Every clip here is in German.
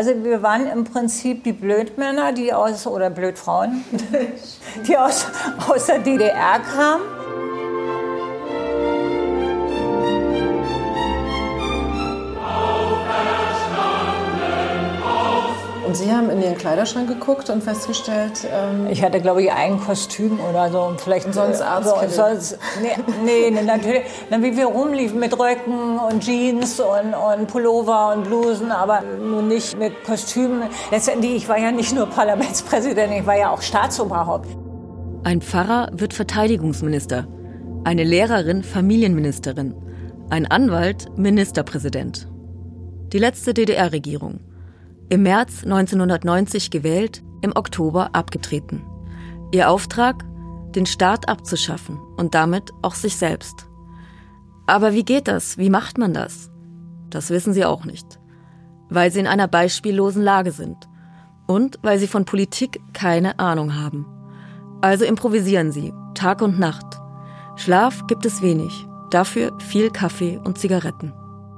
Also wir waren im Prinzip die Blödmänner, die aus, oder Blödfrauen, die aus, aus der DDR kamen. Sie haben in Ihren Kleiderschrank geguckt und festgestellt, ähm ich hatte, glaube ich, ein Kostüm oder so. Vielleicht und sonst Arzt. So, sonst, nee, nee, nee, natürlich. Dann, wie wir rumliefen mit Röcken und Jeans und, und Pullover und Blusen, aber nun nicht mit Kostümen. Letztendlich, ich war ja nicht nur Parlamentspräsident, ich war ja auch Staatsoberhaupt. Ein Pfarrer wird Verteidigungsminister, eine Lehrerin Familienministerin, ein Anwalt Ministerpräsident. Die letzte DDR-Regierung. Im März 1990 gewählt, im Oktober abgetreten. Ihr Auftrag? Den Staat abzuschaffen und damit auch sich selbst. Aber wie geht das? Wie macht man das? Das wissen sie auch nicht. Weil sie in einer beispiellosen Lage sind. Und weil sie von Politik keine Ahnung haben. Also improvisieren sie, Tag und Nacht. Schlaf gibt es wenig, dafür viel Kaffee und Zigaretten.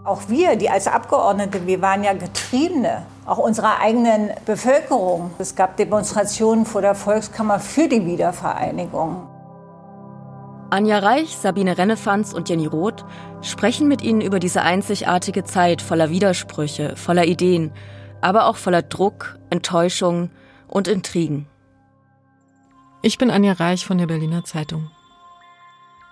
Auch wir, die als Abgeordnete, wir waren ja Getriebene, auch unserer eigenen Bevölkerung. Es gab Demonstrationen vor der Volkskammer für die Wiedervereinigung. Anja Reich, Sabine Rennefanz und Jenny Roth sprechen mit Ihnen über diese einzigartige Zeit voller Widersprüche, voller Ideen, aber auch voller Druck, Enttäuschung und Intrigen. Ich bin Anja Reich von der Berliner Zeitung.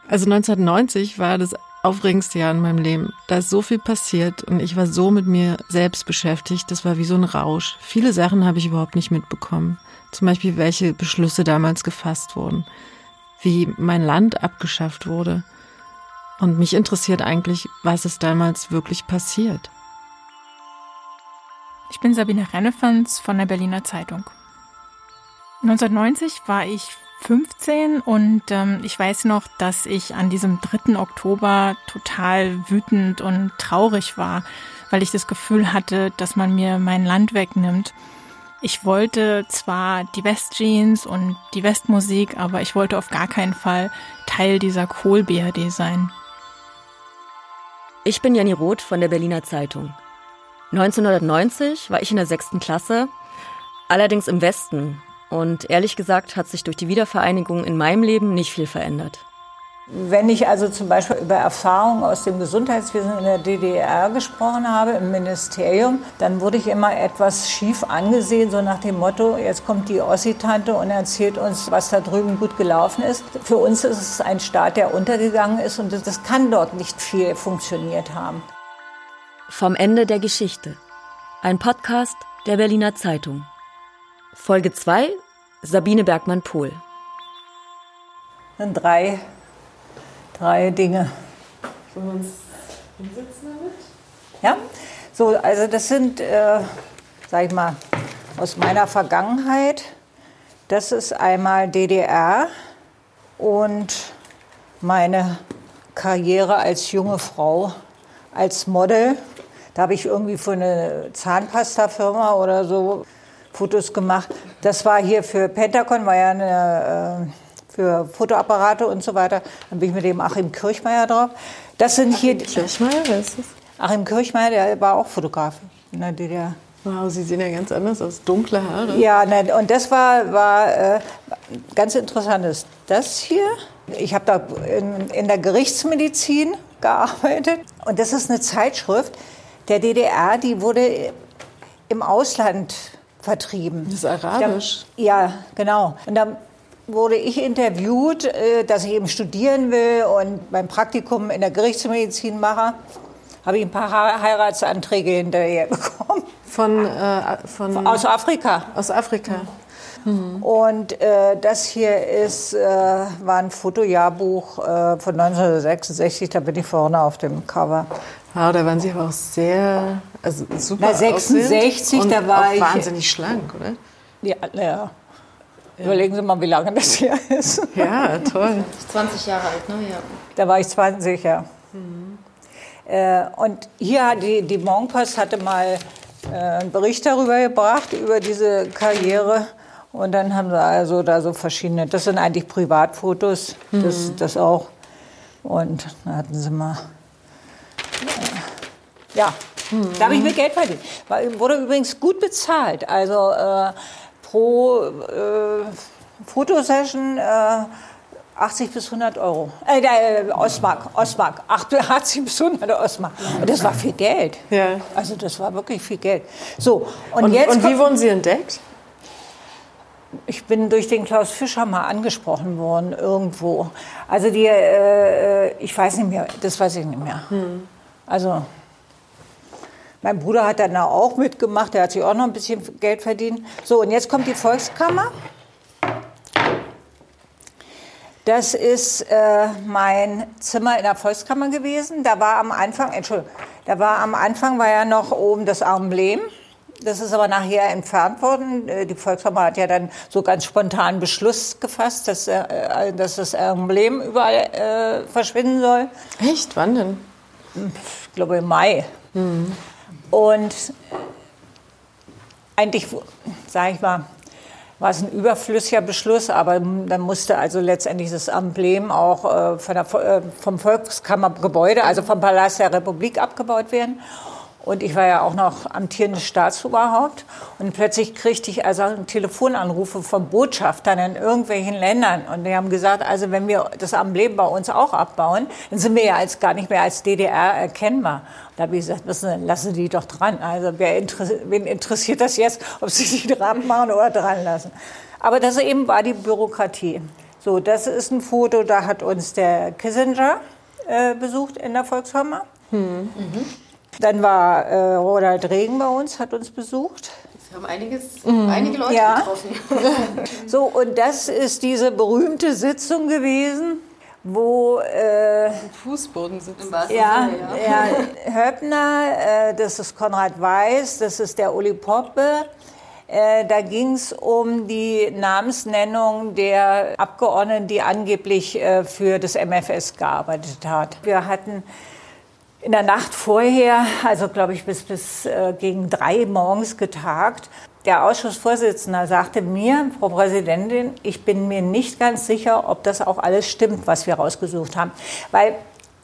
Also 1990 war das aufregendste Jahr in meinem Leben. Da ist so viel passiert und ich war so mit mir selbst beschäftigt. Das war wie so ein Rausch. Viele Sachen habe ich überhaupt nicht mitbekommen. Zum Beispiel, welche Beschlüsse damals gefasst wurden, wie mein Land abgeschafft wurde. Und mich interessiert eigentlich, was ist damals wirklich passiert. Ich bin Sabine Rennefans von der Berliner Zeitung. 1990 war ich 15 und ähm, ich weiß noch, dass ich an diesem 3. Oktober total wütend und traurig war, weil ich das Gefühl hatte, dass man mir mein Land wegnimmt. Ich wollte zwar die Westjeans und die Westmusik, aber ich wollte auf gar keinen Fall Teil dieser Kohl-BRD sein. Ich bin Jenny Roth von der Berliner Zeitung. 1990 war ich in der sechsten Klasse, allerdings im Westen, und ehrlich gesagt hat sich durch die Wiedervereinigung in meinem Leben nicht viel verändert. Wenn ich also zum Beispiel über Erfahrungen aus dem Gesundheitswesen in der DDR gesprochen habe, im Ministerium, dann wurde ich immer etwas schief angesehen, so nach dem Motto, jetzt kommt die Ossi-Tante und erzählt uns, was da drüben gut gelaufen ist. Für uns ist es ein Staat, der untergegangen ist und das kann dort nicht viel funktioniert haben. Vom Ende der Geschichte. Ein Podcast der Berliner Zeitung. Folge 2 Sabine Bergmann-Pohl. Sind drei, drei Dinge. Sollen wir uns hinsetzen damit? Ja, so, also das sind, äh, sag ich mal, aus meiner Vergangenheit. Das ist einmal DDR und meine Karriere als junge Frau, als Model. Da habe ich irgendwie für eine Zahnpasta-Firma oder so Fotos gemacht. Das war hier für Pentagon, war ja eine, äh, für Fotoapparate und so weiter. Dann bin ich mit dem Achim Kirchmeier drauf. Das sind Achim hier. Kirchmeier, wer ist das? Achim Kirchmeier, der war auch Fotograf in der DDR. Wow, Sie sehen ja ganz anders aus, dunkle Haare. Ja, ne, und das war, war äh, ganz interessant. Ist das hier? Ich habe da in, in der Gerichtsmedizin gearbeitet. Und das ist eine Zeitschrift der DDR, die wurde im Ausland vertrieben. Das ist arabisch. Da, ja, genau. Und dann wurde ich interviewt, äh, dass ich eben studieren will und mein Praktikum in der Gerichtsmedizin mache. Habe ich ein paar Heiratsanträge hinterher bekommen. Von, äh, von aus Afrika. Aus Afrika. Mhm. Und äh, das hier ist, äh, war ein Fotojahrbuch äh, von 1966, da bin ich vorne auf dem Cover. Wow, da waren Sie aber auch sehr, also super Na, 66, da war auch ich... wahnsinnig schlank, oder? Ja, ja. ja. Überlegen Sie mal, wie lange das hier ist. Ja, toll. 20 Jahre alt, ne? Ja. Da war ich 20, ja. Mhm. Äh, und hier hat die, die Monpost hatte mal äh, einen Bericht darüber gebracht, über diese Karriere. Und dann haben sie also da so verschiedene, das sind eigentlich Privatfotos, mhm. das, das auch. Und da hatten sie mal, äh, ja, Mhm. Da habe ich mir Geld verdient. Wurde übrigens gut bezahlt. Also äh, pro äh, Fotosession äh, 80 bis 100 Euro. Äh, äh, Ostmark, Ostmark. 80 bis 100 Ostmark. Und das war viel Geld. Ja. Also das war wirklich viel Geld. So, und, und jetzt. Und wie wurden Sie entdeckt? Ich bin durch den Klaus Fischer mal angesprochen worden irgendwo. Also die, äh, äh, ich weiß nicht mehr, das weiß ich nicht mehr. Hm. Also mein Bruder hat dann auch mitgemacht, der hat sich auch noch ein bisschen Geld verdient. So, und jetzt kommt die Volkskammer. Das ist äh, mein Zimmer in der Volkskammer gewesen. Da war am Anfang, Entschuldigung, da war am Anfang war ja noch oben das Emblem. Das ist aber nachher entfernt worden. Äh, die Volkskammer hat ja dann so ganz spontan Beschluss gefasst, dass, äh, dass das Emblem überall äh, verschwinden soll. Echt? Wann denn? Ich glaube im Mai. Mhm. Und eigentlich, sage ich mal, war es ein überflüssiger Beschluss, aber dann musste also letztendlich das Emblem auch äh, der, äh, vom Volkskammergebäude, also vom Palast der Republik abgebaut werden. Und ich war ja auch noch amtierendes Staatsoberhaupt. Und plötzlich kriegte ich also Telefonanrufe von Botschaftern in irgendwelchen Ländern. Und die haben gesagt, also wenn wir das Emblem bei uns auch abbauen, dann sind wir ja als, gar nicht mehr als DDR erkennbar. Da habe ich gesagt, wissen, lassen Sie die doch dran. Also wer interessiert, wen interessiert das jetzt, ob Sie die dran machen oder dran lassen. Aber das eben war die Bürokratie. So, das ist ein Foto, da hat uns der Kissinger äh, besucht in der Volkshammer. Hm. Mhm. Dann war äh, Ronald Regen bei uns, hat uns besucht. Wir haben einiges, mhm. einige Leute ja. getroffen. so, und das ist diese berühmte Sitzung gewesen, wo äh, Fußboden sitzen. Ja, ja. Höppner, äh, das ist Konrad Weiß, das ist der Uli Poppe. Äh, da ging es um die Namensnennung der Abgeordneten, die angeblich äh, für das MFS gearbeitet hat. Wir hatten in der Nacht vorher, also glaube ich bis, bis äh, gegen drei morgens getagt. Der Ausschussvorsitzende sagte mir, Frau Präsidentin, ich bin mir nicht ganz sicher, ob das auch alles stimmt, was wir rausgesucht haben. Weil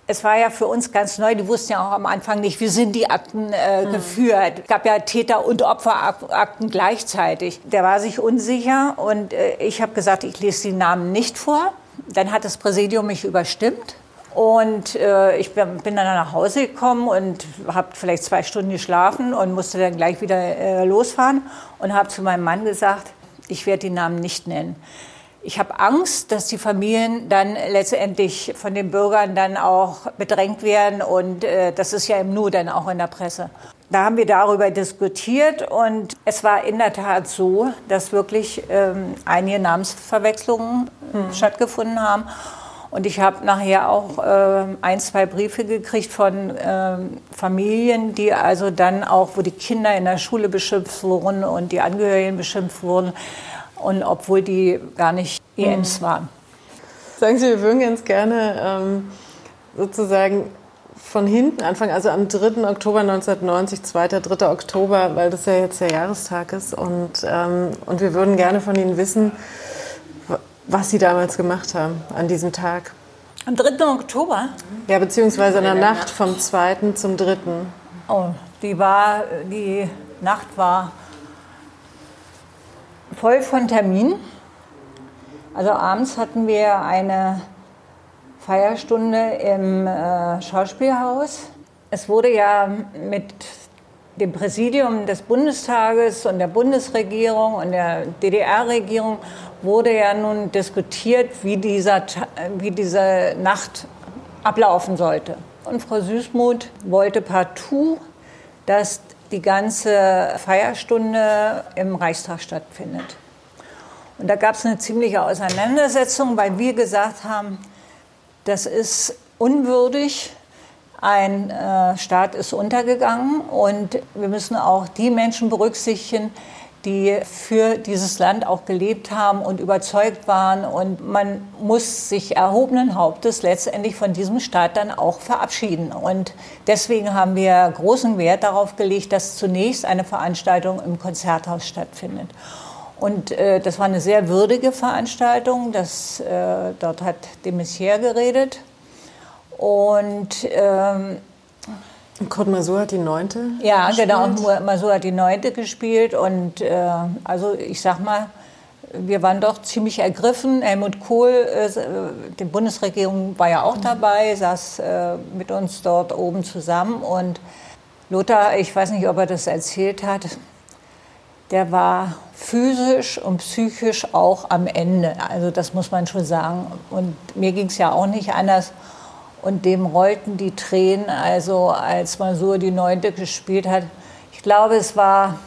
es war ja für uns ganz neu, die wussten ja auch am Anfang nicht, wie sind die Akten äh, hm. geführt. Es gab ja Täter- und Opferakten gleichzeitig. Der war sich unsicher und äh, ich habe gesagt, ich lese die Namen nicht vor. Dann hat das Präsidium mich überstimmt und äh, ich bin, dann nach Hause gekommen und habe vielleicht zwei Stunden geschlafen und musste dann gleich wieder äh, losfahren und habe zu meinem Mann gesagt, ich werde die Namen nicht nennen. Ich habe Angst, dass die Familien dann letztendlich von den Bürgern dann auch bedrängt werden und äh, das ist ja im Nu dann auch in der Presse. Da haben wir darüber diskutiert und es war in der Tat so, dass wirklich ähm, einige Namensverwechslungen hm. stattgefunden haben. Und ich habe nachher auch äh, ein, zwei Briefe gekriegt von äh, Familien, die also dann auch, wo die Kinder in der Schule beschimpft wurden und die Angehörigen beschimpft wurden. Und obwohl die gar nicht EMs mhm. waren. Sagen Sie, wir würden ganz gerne ähm, sozusagen von hinten anfangen, also am 3. Oktober 1990, 2. 3. Oktober, weil das ja jetzt der Jahrestag ist. Und, ähm, und wir würden gerne von Ihnen wissen, was Sie damals gemacht haben an diesem Tag. Am 3. Oktober? Ja, beziehungsweise in der Nacht vom 2. zum 3. Oh, die, war, die Nacht war voll von Terminen. Also abends hatten wir eine Feierstunde im äh, Schauspielhaus. Es wurde ja mit dem Präsidium des Bundestages und der Bundesregierung und der DDR-Regierung wurde ja nun diskutiert, wie, dieser, wie diese Nacht ablaufen sollte. Und Frau Süßmuth wollte partout, dass die ganze Feierstunde im Reichstag stattfindet. Und da gab es eine ziemliche Auseinandersetzung, weil wir gesagt haben, das ist unwürdig, ein äh, Staat ist untergegangen und wir müssen auch die Menschen berücksichtigen, die für dieses Land auch gelebt haben und überzeugt waren. Und man muss sich erhobenen Hauptes letztendlich von diesem Staat dann auch verabschieden. Und deswegen haben wir großen Wert darauf gelegt, dass zunächst eine Veranstaltung im Konzerthaus stattfindet. Und äh, das war eine sehr würdige Veranstaltung. Das, äh, dort hat de Maizière geredet. Und ähm, Kurt Masur hat die Neunte Ja, gespielt? genau. Masur hat die Neunte gespielt. Und äh, also ich sag mal, wir waren doch ziemlich ergriffen. Helmut Kohl, äh, die Bundesregierung war ja auch dabei, saß äh, mit uns dort oben zusammen. Und Lothar, ich weiß nicht, ob er das erzählt hat, der war physisch und psychisch auch am Ende. Also das muss man schon sagen. Und mir ging es ja auch nicht anders. Und dem rollten die Tränen, also als Masur die Neunte gespielt hat. Ich glaube, es war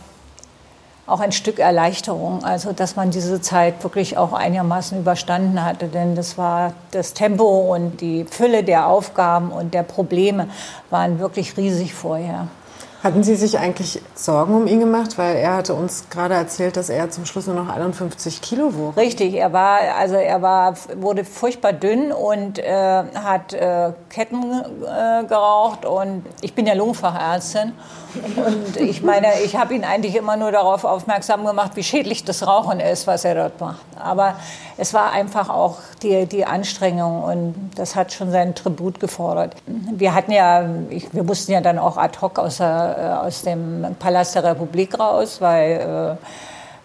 auch ein Stück Erleichterung, also dass man diese Zeit wirklich auch einigermaßen überstanden hatte. Denn das war das Tempo und die Fülle der Aufgaben und der Probleme waren wirklich riesig vorher. Hatten Sie sich eigentlich Sorgen um ihn gemacht? Weil er hatte uns gerade erzählt, dass er zum Schluss nur noch 51 Kilo wog. Richtig, er war, also er war, wurde furchtbar dünn und äh, hat äh, Ketten äh, geraucht. Und ich bin ja Lungenfachärztin. Und ich meine, ich habe ihn eigentlich immer nur darauf aufmerksam gemacht, wie schädlich das Rauchen ist, was er dort macht. Aber es war einfach auch die, die Anstrengung und das hat schon seinen Tribut gefordert. Wir hatten ja, ich, wir mussten ja dann auch ad hoc aus, der, äh, aus dem Palast der Republik raus, weil äh,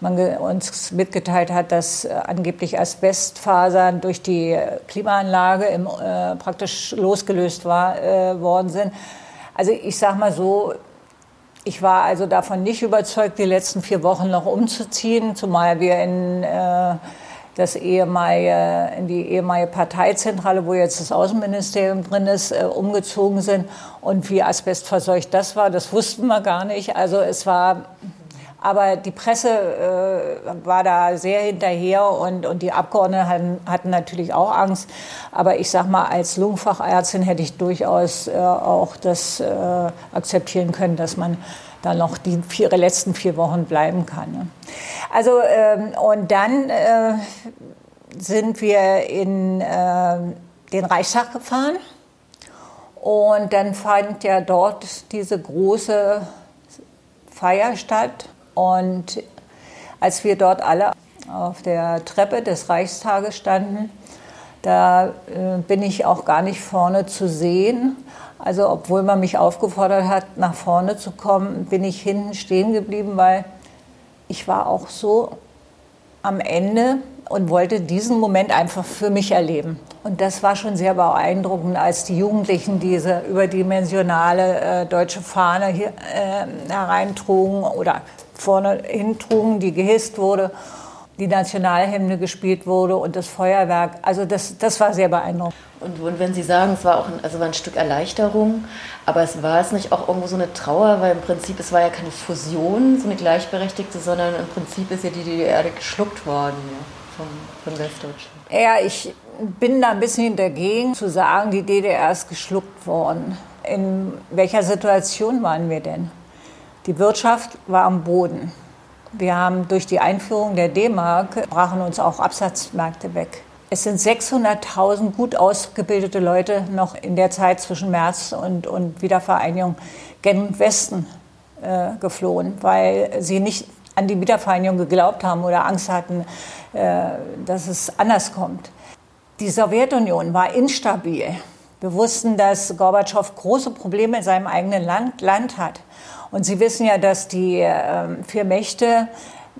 man uns mitgeteilt hat, dass äh, angeblich Asbestfasern durch die Klimaanlage im, äh, praktisch losgelöst war, äh, worden sind. Also ich sage mal so, ich war also davon nicht überzeugt, die letzten vier Wochen noch umzuziehen, zumal wir in äh, das ehemalige, in die ehemalige Parteizentrale, wo jetzt das Außenministerium drin ist, äh, umgezogen sind. Und wie asbestverseucht das war, das wussten wir gar nicht. Also es war aber die Presse äh, war da sehr hinterher und, und die Abgeordneten hatten, hatten natürlich auch Angst. Aber ich sag mal, als Lungenfachärztin hätte ich durchaus äh, auch das äh, akzeptieren können, dass man da noch die vier, letzten vier Wochen bleiben kann. Ne? Also, ähm, und dann äh, sind wir in äh, den Reichstag gefahren. Und dann fand ja dort diese große Feier statt. Und als wir dort alle auf der Treppe des Reichstages standen, da äh, bin ich auch gar nicht vorne zu sehen. Also obwohl man mich aufgefordert hat, nach vorne zu kommen, bin ich hinten stehen geblieben, weil ich war auch so am Ende und wollte diesen Moment einfach für mich erleben. Und das war schon sehr beeindruckend, als die Jugendlichen diese überdimensionale äh, deutsche Fahne hier äh, hereintrugen oder vorne hintrugen, die gehisst wurde, die Nationalhymne gespielt wurde und das Feuerwerk. Also das, das war sehr beeindruckend. Und wenn Sie sagen, es war auch ein, also war ein Stück Erleichterung, aber es war es nicht auch irgendwo so eine Trauer, weil im Prinzip es war ja keine Fusion, so eine gleichberechtigte, sondern im Prinzip ist ja die DDR geschluckt worden ja, von, von Westdeutschland. Ja, ich bin da ein bisschen dagegen zu sagen, die DDR ist geschluckt worden. In welcher Situation waren wir denn? Die Wirtschaft war am Boden. Wir haben durch die Einführung der D-Mark brachen uns auch Absatzmärkte weg. Es sind 600.000 gut ausgebildete Leute noch in der Zeit zwischen März und, und Wiedervereinigung gen Westen äh, geflohen, weil sie nicht an die Wiedervereinigung geglaubt haben oder Angst hatten, äh, dass es anders kommt. Die Sowjetunion war instabil. Wir wussten, dass Gorbatschow große Probleme in seinem eigenen Land, Land hat. Und Sie wissen ja, dass die äh, vier Mächte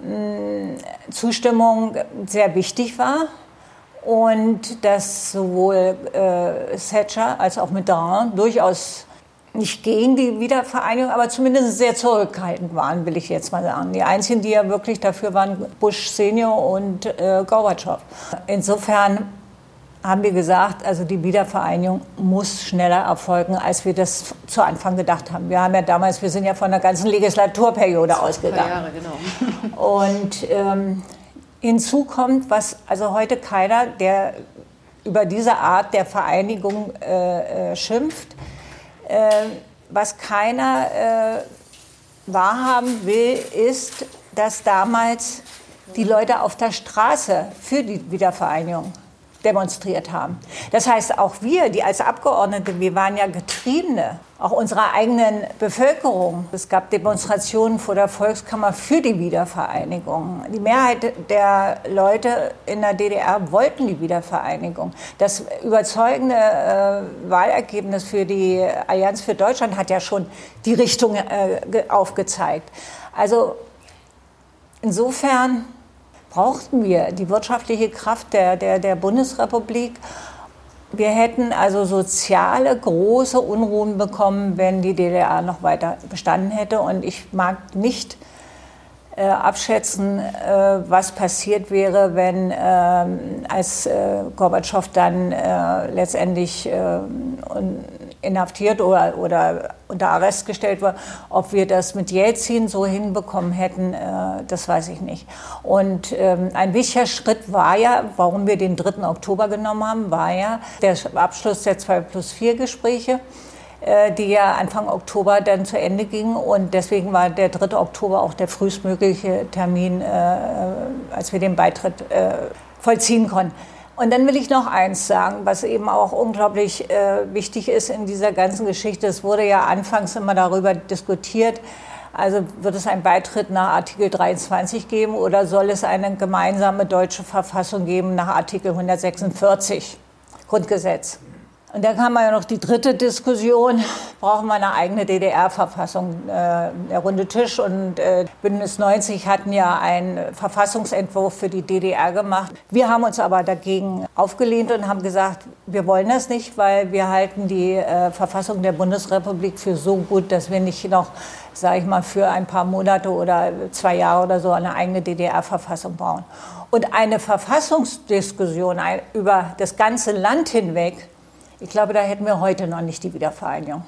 äh, Zustimmung sehr wichtig war und dass sowohl äh, Thatcher als auch Mitterrand durchaus nicht gegen die Wiedervereinigung, aber zumindest sehr zurückhaltend waren, will ich jetzt mal sagen. Die einzigen, die ja wirklich dafür waren, Bush Senior und äh, Gorbatschow. Insofern haben wir gesagt, also die Wiedervereinigung muss schneller erfolgen, als wir das zu Anfang gedacht haben. Wir haben ja damals, wir sind ja von der ganzen Legislaturperiode ausgegangen. Jahre, genau. Und ähm, hinzu kommt, was also heute keiner, der über diese Art der Vereinigung äh, äh, schimpft, äh, was keiner äh, wahrhaben will, ist, dass damals die Leute auf der Straße für die Wiedervereinigung demonstriert haben. Das heißt, auch wir, die als Abgeordnete, wir waren ja Getriebene auch unserer eigenen Bevölkerung. Es gab Demonstrationen vor der Volkskammer für die Wiedervereinigung. Die Mehrheit der Leute in der DDR wollten die Wiedervereinigung. Das überzeugende äh, Wahlergebnis für die Allianz für Deutschland hat ja schon die Richtung äh, aufgezeigt. Also insofern brauchten wir die wirtschaftliche Kraft der, der, der Bundesrepublik wir hätten also soziale große Unruhen bekommen, wenn die DDR noch weiter bestanden hätte. Und ich mag nicht äh, abschätzen, äh, was passiert wäre, wenn äh, als Gorbatschow dann äh, letztendlich äh, inhaftiert oder, oder unter Arrest gestellt war. Ob wir das mit Jelzin so hinbekommen hätten, äh, das weiß ich nicht. Und ähm, ein wichtiger Schritt war ja, warum wir den 3. Oktober genommen haben, war ja der Abschluss der 2 plus 4 Gespräche äh, die ja Anfang Oktober dann zu Ende gingen. Und deswegen war der 3. Oktober auch der frühestmögliche Termin, äh, als wir den Beitritt äh, vollziehen konnten. Und dann will ich noch eins sagen, was eben auch unglaublich äh, wichtig ist in dieser ganzen Geschichte. Es wurde ja anfangs immer darüber diskutiert, also wird es einen Beitritt nach Artikel 23 geben oder soll es eine gemeinsame deutsche Verfassung geben nach Artikel 146 Grundgesetz? Und dann kam ja noch die dritte Diskussion, brauchen wir eine eigene DDR-Verfassung? Äh, der runde Tisch und äh, Bündnis 90 hatten ja einen Verfassungsentwurf für die DDR gemacht. Wir haben uns aber dagegen aufgelehnt und haben gesagt, wir wollen das nicht, weil wir halten die äh, Verfassung der Bundesrepublik für so gut, dass wir nicht noch, sage ich mal, für ein paar Monate oder zwei Jahre oder so eine eigene DDR-Verfassung bauen. Und eine Verfassungsdiskussion über das ganze Land hinweg, ich glaube, da hätten wir heute noch nicht die Wiedervereinigung.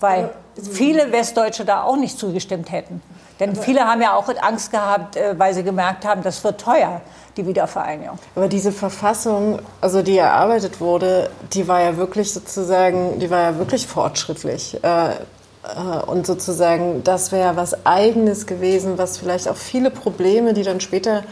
Weil viele Westdeutsche da auch nicht zugestimmt hätten. Denn viele haben ja auch Angst gehabt, äh, weil sie gemerkt haben, das wird teuer, die Wiedervereinigung. Aber diese Verfassung, also die erarbeitet wurde, die war ja wirklich sozusagen, die war ja wirklich fortschrittlich. Äh, äh, und sozusagen, das wäre was Eigenes gewesen, was vielleicht auch viele Probleme, die dann später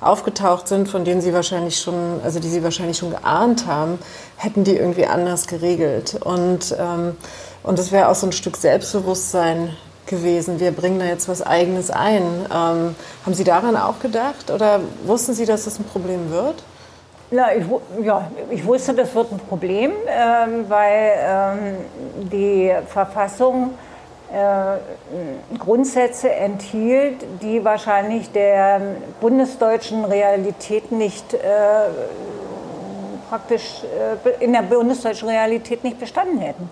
aufgetaucht sind, von denen sie wahrscheinlich schon, also die sie wahrscheinlich schon geahnt haben, hätten die irgendwie anders geregelt. Und, ähm, und das wäre auch so ein Stück Selbstbewusstsein gewesen. Wir bringen da jetzt was Eigenes ein. Ähm, haben Sie daran auch gedacht oder wussten Sie, dass das ein Problem wird? Na, ich, ja, ich wusste, das wird ein Problem, ähm, weil ähm, die Verfassung Grundsätze enthielt, die wahrscheinlich der bundesdeutschen Realität nicht äh, praktisch äh, in der bundesdeutschen Realität nicht bestanden hätten.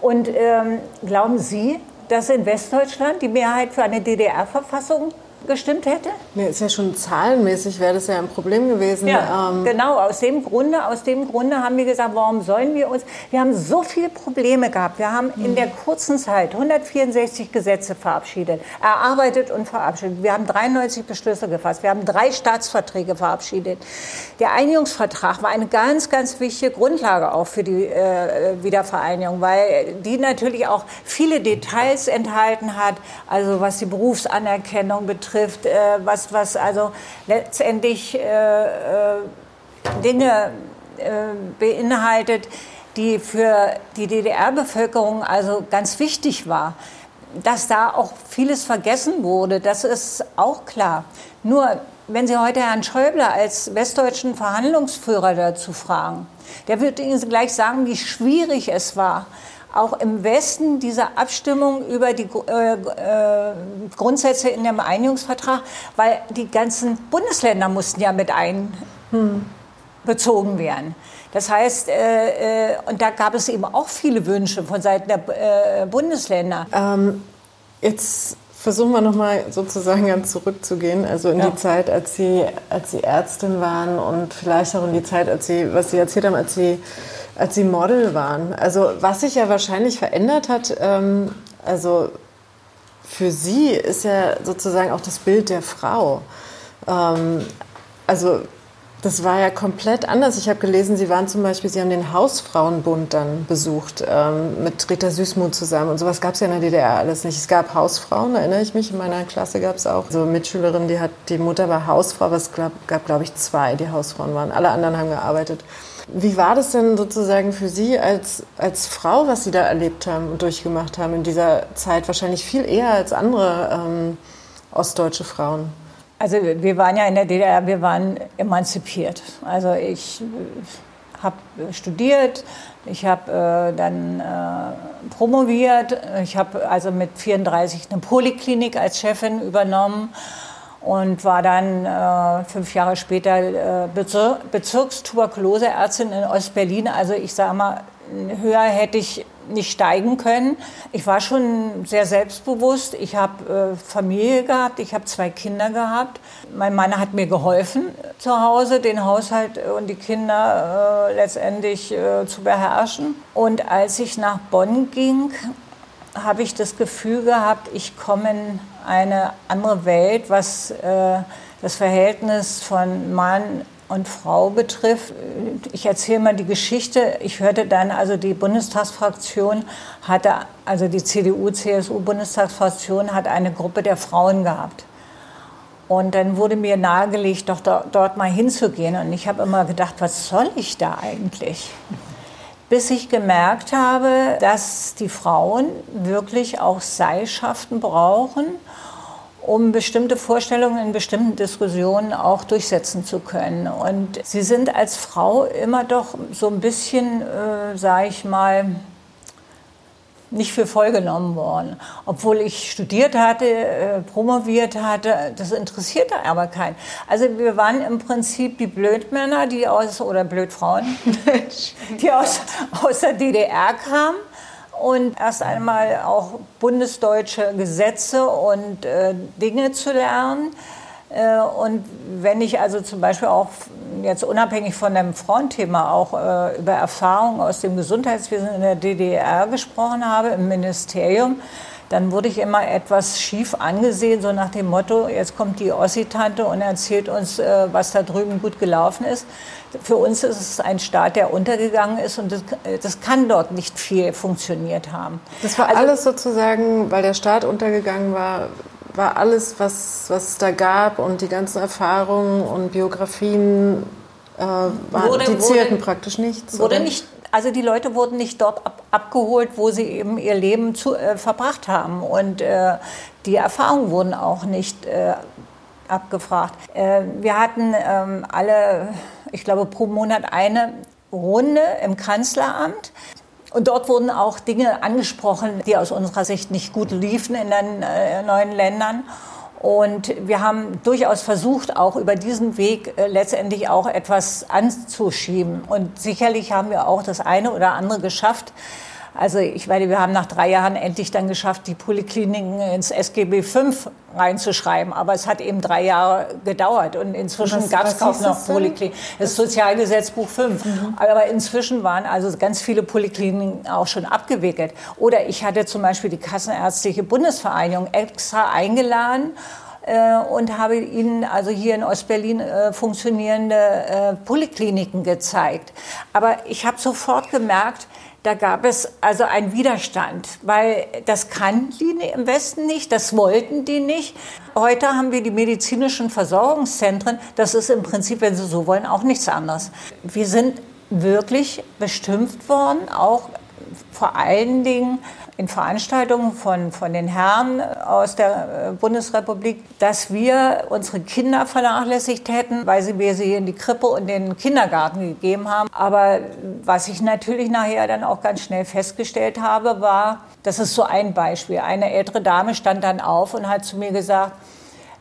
Und ähm, glauben Sie, dass in Westdeutschland die Mehrheit für eine DDR-Verfassung gestimmt hätte? Nee, ist ja schon zahlenmäßig, wäre das ja ein Problem gewesen. Ja, ähm genau, aus dem, Grunde, aus dem Grunde haben wir gesagt, warum sollen wir uns, wir haben so viele Probleme gehabt. Wir haben in der kurzen Zeit 164 Gesetze verabschiedet, erarbeitet und verabschiedet. Wir haben 93 Beschlüsse gefasst, wir haben drei Staatsverträge verabschiedet. Der Einigungsvertrag war eine ganz, ganz wichtige Grundlage auch für die äh, Wiedervereinigung, weil die natürlich auch viele Details enthalten hat, also was die Berufsanerkennung betrifft, betrifft, äh, was, was also letztendlich äh, äh, Dinge äh, beinhaltet, die für die DDR-Bevölkerung also ganz wichtig war. Dass da auch vieles vergessen wurde, das ist auch klar. Nur, wenn Sie heute Herrn Schäuble als westdeutschen Verhandlungsführer dazu fragen, der wird Ihnen gleich sagen, wie schwierig es war, auch im Westen diese Abstimmung über die äh, äh, Grundsätze in dem Einigungsvertrag, weil die ganzen Bundesländer mussten ja mit einbezogen werden. Das heißt, äh, äh, und da gab es eben auch viele Wünsche von Seiten der äh, Bundesländer. Ähm, jetzt versuchen wir nochmal sozusagen ganz zurückzugehen, also in ja. die Zeit, als Sie, als Sie Ärztin waren und vielleicht auch in die Zeit, als Sie, was Sie erzählt haben, als Sie als Sie Model waren. Also was sich ja wahrscheinlich verändert hat, ähm, also für Sie ist ja sozusagen auch das Bild der Frau. Ähm, also das war ja komplett anders. Ich habe gelesen, Sie waren zum Beispiel, Sie haben den Hausfrauenbund dann besucht ähm, mit Rita Süßmuth zusammen und sowas gab es ja in der DDR alles nicht. Es gab Hausfrauen, erinnere ich mich, in meiner Klasse gab es auch so eine Mitschülerin, die hat, die Mutter war Hausfrau, aber es gab, gab glaube ich, zwei, die Hausfrauen waren. Alle anderen haben gearbeitet. Wie war das denn sozusagen für Sie als, als Frau, was Sie da erlebt haben und durchgemacht haben in dieser Zeit? Wahrscheinlich viel eher als andere ähm, ostdeutsche Frauen. Also wir waren ja in der DDR, wir waren emanzipiert. Also ich habe studiert, ich habe äh, dann äh, promoviert, ich habe also mit 34 eine Poliklinik als Chefin übernommen und war dann äh, fünf Jahre später äh, Bezir Bezirkstuberkuloseärztin in Ostberlin. Also ich sage mal, höher hätte ich nicht steigen können. Ich war schon sehr selbstbewusst. Ich habe äh, Familie gehabt, ich habe zwei Kinder gehabt. Mein Mann hat mir geholfen zu Hause, den Haushalt und die Kinder äh, letztendlich äh, zu beherrschen. Und als ich nach Bonn ging, habe ich das Gefühl gehabt, ich komme in eine andere Welt, was äh, das Verhältnis von Mann und Frau betrifft. Ich erzähle mal die Geschichte. Ich hörte dann, also die Bundestagsfraktion hatte, also die CDU-CSU-Bundestagsfraktion hat eine Gruppe der Frauen gehabt. Und dann wurde mir nahegelegt, doch dort mal hinzugehen. Und ich habe immer gedacht, was soll ich da eigentlich? Bis ich gemerkt habe, dass die Frauen wirklich auch Seilschaften brauchen um bestimmte Vorstellungen in bestimmten Diskussionen auch durchsetzen zu können. Und Sie sind als Frau immer doch so ein bisschen, äh, sage ich mal, nicht für voll genommen worden. Obwohl ich studiert hatte, äh, promoviert hatte, das interessierte aber keinen. Also wir waren im Prinzip die Blödmänner, die aus, oder Blödfrauen, die aus, aus der DDR kamen und erst einmal auch bundesdeutsche Gesetze und äh, Dinge zu lernen. Äh, und wenn ich also zum Beispiel auch jetzt unabhängig von dem Frauenthema auch äh, über Erfahrungen aus dem Gesundheitswesen in der DDR gesprochen habe, im Ministerium, dann wurde ich immer etwas schief angesehen, so nach dem Motto, jetzt kommt die Ossi-Tante und erzählt uns, äh, was da drüben gut gelaufen ist. Für uns ist es ein Staat, der untergegangen ist und das, das kann dort nicht viel funktioniert haben. Das war also, alles sozusagen, weil der Staat untergegangen war, war alles, was, was es da gab und die ganzen Erfahrungen und Biografien, äh, waren, wurde, die zählten wurde, praktisch nichts. Wurde oder? nicht also die Leute wurden nicht dort ab, abgeholt, wo sie eben ihr Leben zu, äh, verbracht haben. Und äh, die Erfahrungen wurden auch nicht äh, abgefragt. Äh, wir hatten ähm, alle, ich glaube, pro Monat eine Runde im Kanzleramt. Und dort wurden auch Dinge angesprochen, die aus unserer Sicht nicht gut liefen in den äh, neuen Ländern. Und wir haben durchaus versucht, auch über diesen Weg äh, letztendlich auch etwas anzuschieben. Und sicherlich haben wir auch das eine oder andere geschafft, also ich meine, wir haben nach drei Jahren endlich dann geschafft, die Polykliniken ins SGB V reinzuschreiben. Aber es hat eben drei Jahre gedauert. Und inzwischen gab es kaum noch Polykliniken. Das Sozialgesetzbuch 5. Mhm. Aber inzwischen waren also ganz viele Polykliniken auch schon abgewickelt. Oder ich hatte zum Beispiel die Kassenärztliche Bundesvereinigung extra eingeladen äh, und habe ihnen also hier in Ostberlin äh, funktionierende äh, Polykliniken gezeigt. Aber ich habe sofort gemerkt, da gab es also einen Widerstand, weil das kannten die im Westen nicht, das wollten die nicht. Heute haben wir die medizinischen Versorgungszentren. Das ist im Prinzip, wenn Sie so wollen, auch nichts anderes. Wir sind wirklich bestimmt worden, auch vor allen Dingen in Veranstaltungen von, von den Herren aus der äh, Bundesrepublik, dass wir unsere Kinder vernachlässigt hätten, weil sie wir sie in die Krippe und den Kindergarten gegeben haben. Aber was ich natürlich nachher dann auch ganz schnell festgestellt habe, war, das ist so ein Beispiel. Eine ältere Dame stand dann auf und hat zu mir gesagt,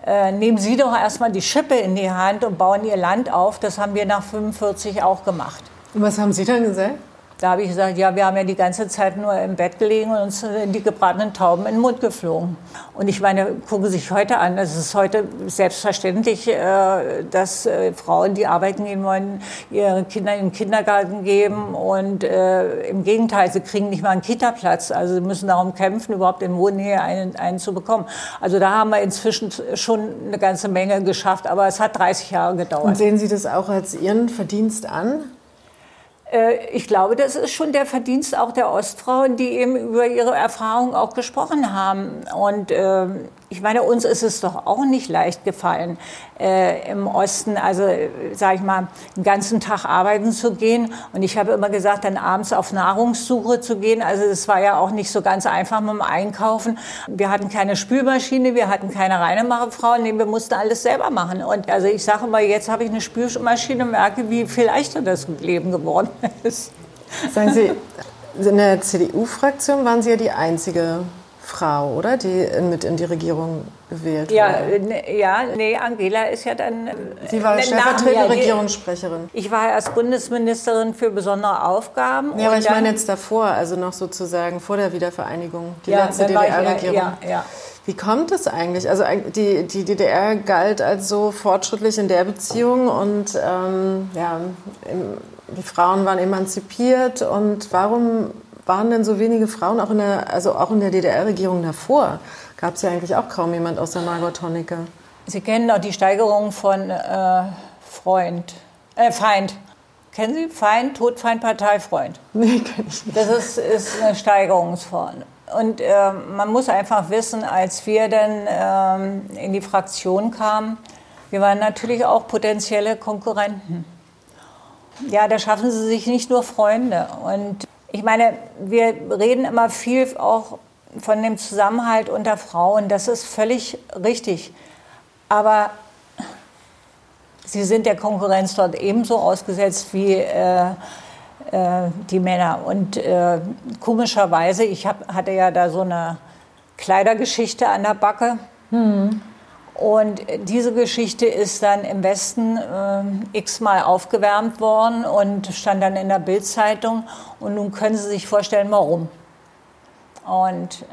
äh, nehmen Sie doch erstmal die Schippe in die Hand und bauen Ihr Land auf. Das haben wir nach 45 auch gemacht. Und was haben Sie dann gesagt? Da habe ich gesagt, ja, wir haben ja die ganze Zeit nur im Bett gelegen und uns sind die gebratenen Tauben in den Mund geflogen. Und ich meine, gucken Sie sich heute an, es ist heute selbstverständlich, äh, dass äh, Frauen, die arbeiten gehen wollen, ihre Kinder in den Kindergarten geben. Und äh, im Gegenteil, sie kriegen nicht mal einen Kita-Platz. Also sie müssen darum kämpfen, überhaupt in Wohnnähe einen, einen zu bekommen. Also da haben wir inzwischen schon eine ganze Menge geschafft, aber es hat 30 Jahre gedauert. Und sehen Sie das auch als Ihren Verdienst an? Äh, ich glaube, das ist schon der Verdienst auch der Ostfrauen, die eben über ihre Erfahrungen auch gesprochen haben. Und äh, ich meine, uns ist es doch auch nicht leicht gefallen, äh, im Osten, also sage ich mal, den ganzen Tag arbeiten zu gehen. Und ich habe immer gesagt, dann abends auf Nahrungssuche zu gehen. Also es war ja auch nicht so ganz einfach mit dem Einkaufen. Wir hatten keine Spülmaschine, wir hatten keine Reinemacherfrau, nee, wir mussten alles selber machen. Und also ich sage immer, jetzt habe ich eine Spülmaschine und merke, wie viel leichter das Leben geworden ist. Sagen Sie, in der CDU-Fraktion waren Sie ja die einzige Frau, oder? Die mit in die Regierung gewählt ja, wurde. Ne, ja, nee, Angela ist ja dann. Sie war stellvertretende Regierungssprecherin. Ich war erst Bundesministerin für besondere Aufgaben. Ja, aber ich meine jetzt davor, also noch sozusagen vor der Wiedervereinigung, die ja, letzte DDR-Regierung. Ja, ja, Wie kommt es eigentlich? Also die, die DDR galt als so fortschrittlich in der Beziehung und ähm, ja, die Frauen waren emanzipiert und warum waren denn so wenige Frauen auch in der, also auch in der DDR-Regierung davor? Gab es ja eigentlich auch kaum jemand aus der Margot Honecker. Sie kennen doch die Steigerung von äh, Freund, äh, Feind. Kennen Sie Feind, Todfeind, Partei, Freund? Nee, kenn ich nicht. Das ist, ist eine Steigerungsform. Und äh, man muss einfach wissen, als wir dann äh, in die Fraktion kamen, wir waren natürlich auch potenzielle Konkurrenten. Ja, da schaffen sie sich nicht nur Freunde. Und ich meine, wir reden immer viel auch von dem Zusammenhalt unter Frauen. Das ist völlig richtig. Aber sie sind der Konkurrenz dort ebenso ausgesetzt wie äh, äh, die Männer. Und äh, komischerweise, ich hab, hatte ja da so eine Kleidergeschichte an der Backe. Hm. Und diese Geschichte ist dann im Westen äh, x-mal aufgewärmt worden und stand dann in der Bildzeitung. Und nun können Sie sich vorstellen, warum. Und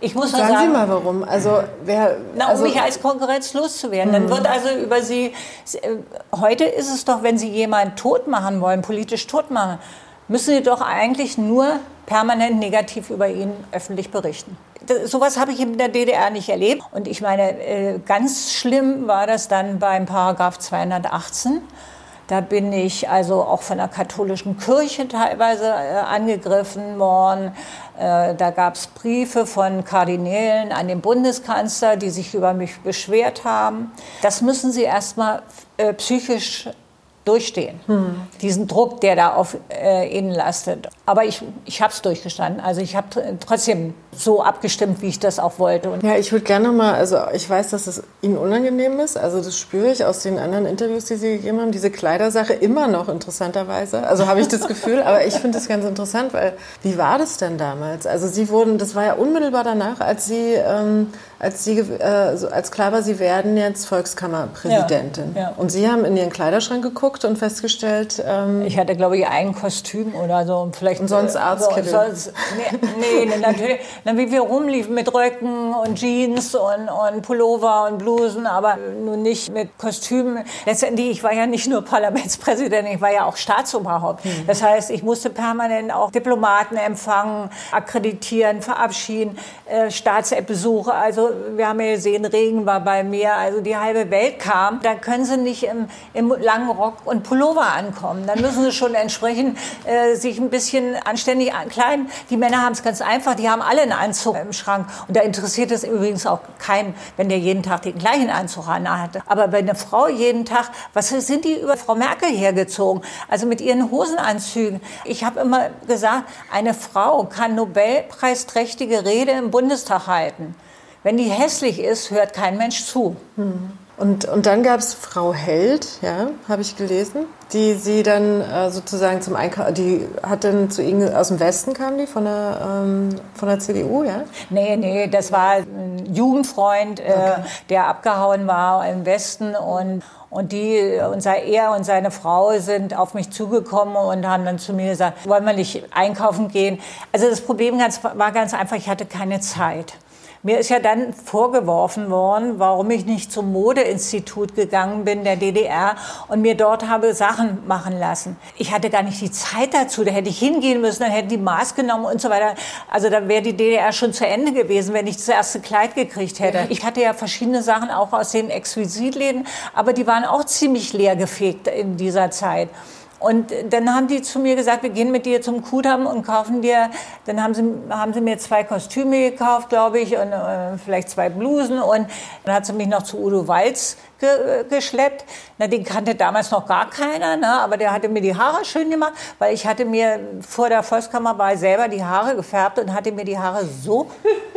ich muss sagen, sagen Sie mal warum. Also, wer, na, um also, mich als Konkurrenz loszuwerden. Dann mhm. wird also über Sie. Äh, heute ist es doch, wenn Sie jemanden tot machen wollen, politisch tot machen, müssen Sie doch eigentlich nur permanent negativ über ihn öffentlich berichten. Sowas habe ich in der DDR nicht erlebt. Und ich meine, äh, ganz schlimm war das dann beim Paragraph 218. Da bin ich also auch von der katholischen Kirche teilweise äh, angegriffen worden. Äh, da gab es Briefe von Kardinälen an den Bundeskanzler, die sich über mich beschwert haben. Das müssen Sie erstmal psychisch durchstehen. Hm. Diesen Druck, der da auf äh, ihnen lastet. Aber ich, ich habe es durchgestanden. Also ich habe trotzdem so abgestimmt, wie ich das auch wollte. Und ja, ich würde gerne mal, also ich weiß, dass es Ihnen unangenehm ist. Also das spüre ich aus den anderen Interviews, die Sie gegeben haben. Diese Kleidersache immer noch interessanterweise. Also habe ich das Gefühl. Aber ich finde das ganz interessant, weil wie war das denn damals? Also Sie wurden, das war ja unmittelbar danach, als Sie ähm, als, Sie, äh, als klar war, Sie werden jetzt Volkskammerpräsidentin. Ja, ja. Und Sie haben in Ihren Kleiderschrank geguckt und festgestellt... Ähm, ich hatte, glaube ich, ein Kostüm oder so. Vielleicht, und sonst Arztkittel? So, sonst, nee, nee, natürlich. Dann wie wir rumliefen mit Röcken und Jeans und, und Pullover und Blusen, aber nun nicht mit Kostümen. Letztendlich, ich war ja nicht nur Parlamentspräsidentin, ich war ja auch Staatsoberhaupt. Mhm. Das heißt, ich musste permanent auch Diplomaten empfangen, akkreditieren, verabschieden, äh, Staatsbesuche, also wir haben ja gesehen, Regen war bei mir, also die halbe Welt kam. Da können sie nicht im, im langen Rock und Pullover ankommen. Dann müssen sie schon entsprechend äh, sich ein bisschen anständig ankleiden. Die Männer haben es ganz einfach, die haben alle einen Anzug im Schrank. Und da interessiert es übrigens auch keinen, wenn der jeden Tag den gleichen Anzug anhatte. Aber bei einer Frau jeden Tag, was sind die über Frau Merkel hergezogen? Also mit ihren Hosenanzügen. Ich habe immer gesagt, eine Frau kann Nobelpreisträchtige Rede im Bundestag halten. Wenn die hässlich ist, hört kein Mensch zu. Hm. Und, und dann gab es Frau Held, ja, habe ich gelesen, die sie dann äh, sozusagen zum Einkauf, die hat dann zu Ihnen, aus dem Westen kam die, von der, ähm, von der CDU, ja? Nee, nee, das war ein Jugendfreund, äh, okay. der abgehauen war im Westen und und die, unser er und seine Frau sind auf mich zugekommen und haben dann zu mir gesagt, wollen wir nicht einkaufen gehen? Also das Problem ganz, war ganz einfach, ich hatte keine Zeit. Mir ist ja dann vorgeworfen worden, warum ich nicht zum Modeinstitut gegangen bin der DDR und mir dort habe Sachen machen lassen. Ich hatte gar nicht die Zeit dazu. Da hätte ich hingehen müssen, dann hätten die Maß genommen und so weiter. Also da wäre die DDR schon zu Ende gewesen, wenn ich das erste Kleid gekriegt hätte. Ich hatte ja verschiedene Sachen auch aus den Exquisitläden, aber die waren auch ziemlich leer gefegt in dieser Zeit. Und dann haben die zu mir gesagt, wir gehen mit dir zum Kudamm und kaufen dir, dann haben sie, haben sie mir zwei Kostüme gekauft, glaube ich, und äh, vielleicht zwei Blusen. Und dann hat sie mich noch zu Udo Walz ge geschleppt. Na, den kannte damals noch gar keiner, ne? aber der hatte mir die Haare schön gemacht, weil ich hatte mir vor der Volkskammerwahl selber die Haare gefärbt und hatte mir die Haare so,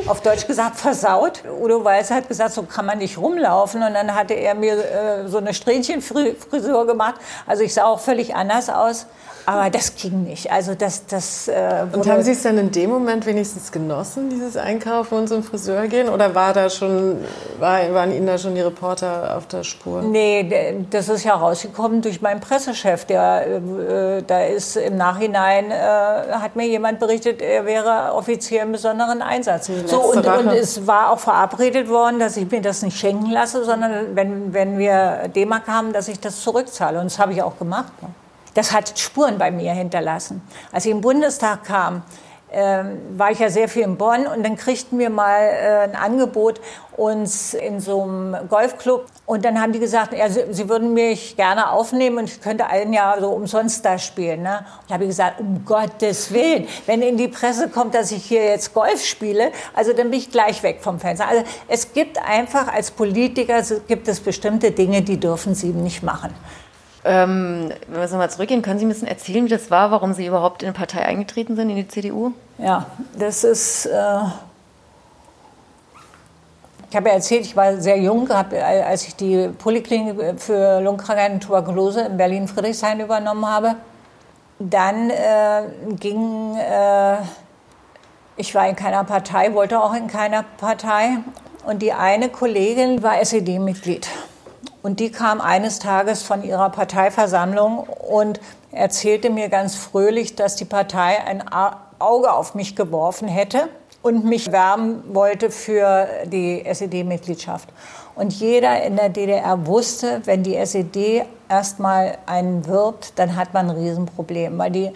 auf Deutsch gesagt, versaut. Udo Walz hat gesagt, so kann man nicht rumlaufen. Und dann hatte er mir äh, so eine Strähnchenfrisur gemacht. Also ich sah auch völlig anders aus. Aber das ging nicht. Also das, das, äh, und haben Sie es dann in dem Moment wenigstens genossen, dieses Einkaufen und zum Friseur gehen? Oder war da schon, war, waren Ihnen da schon die Reporter auf der Spur? Nee, das ist ja rausgekommen durch meinen Pressechef. Der, äh, da ist im Nachhinein, äh, hat mir jemand berichtet, er wäre Offizier im besonderen Einsatz. So, und, und, es war auch verabredet worden, dass ich mir das nicht schenken lasse, sondern wenn, wenn wir D-Mark haben, dass ich das zurückzahle. Und das habe ich auch gemacht. Das hat Spuren bei mir hinterlassen. Als ich im Bundestag kam, ähm, war ich ja sehr viel in Bonn und dann kriegten wir mal äh, ein Angebot uns in so einem Golfclub und dann haben die gesagt, ja, sie, sie, würden mich gerne aufnehmen und ich könnte ein Jahr so umsonst da spielen. Ne? Und habe ich gesagt, um Gottes Willen, wenn in die Presse kommt, dass ich hier jetzt Golf spiele, also dann bin ich gleich weg vom Fenster. Also es gibt einfach als Politiker gibt es bestimmte Dinge, die dürfen sie nicht machen. Ähm, wenn wir so mal zurückgehen, können Sie ein bisschen erzählen, wie das war, warum Sie überhaupt in eine Partei eingetreten sind, in die CDU? Ja, das ist. Äh ich habe ja erzählt, ich war sehr jung, als ich die Poliklinik für Lungenkrankheit und Tuberkulose in Berlin-Friedrichshain übernommen habe. Dann äh, ging. Äh, ich war in keiner Partei, wollte auch in keiner Partei. Und die eine Kollegin war SED-Mitglied. Und die kam eines Tages von ihrer Parteiversammlung und erzählte mir ganz fröhlich, dass die Partei ein Auge auf mich geworfen hätte und mich werben wollte für die SED-Mitgliedschaft. Und jeder in der DDR wusste, wenn die SED erstmal einen wirbt, dann hat man ein Riesenproblem, weil die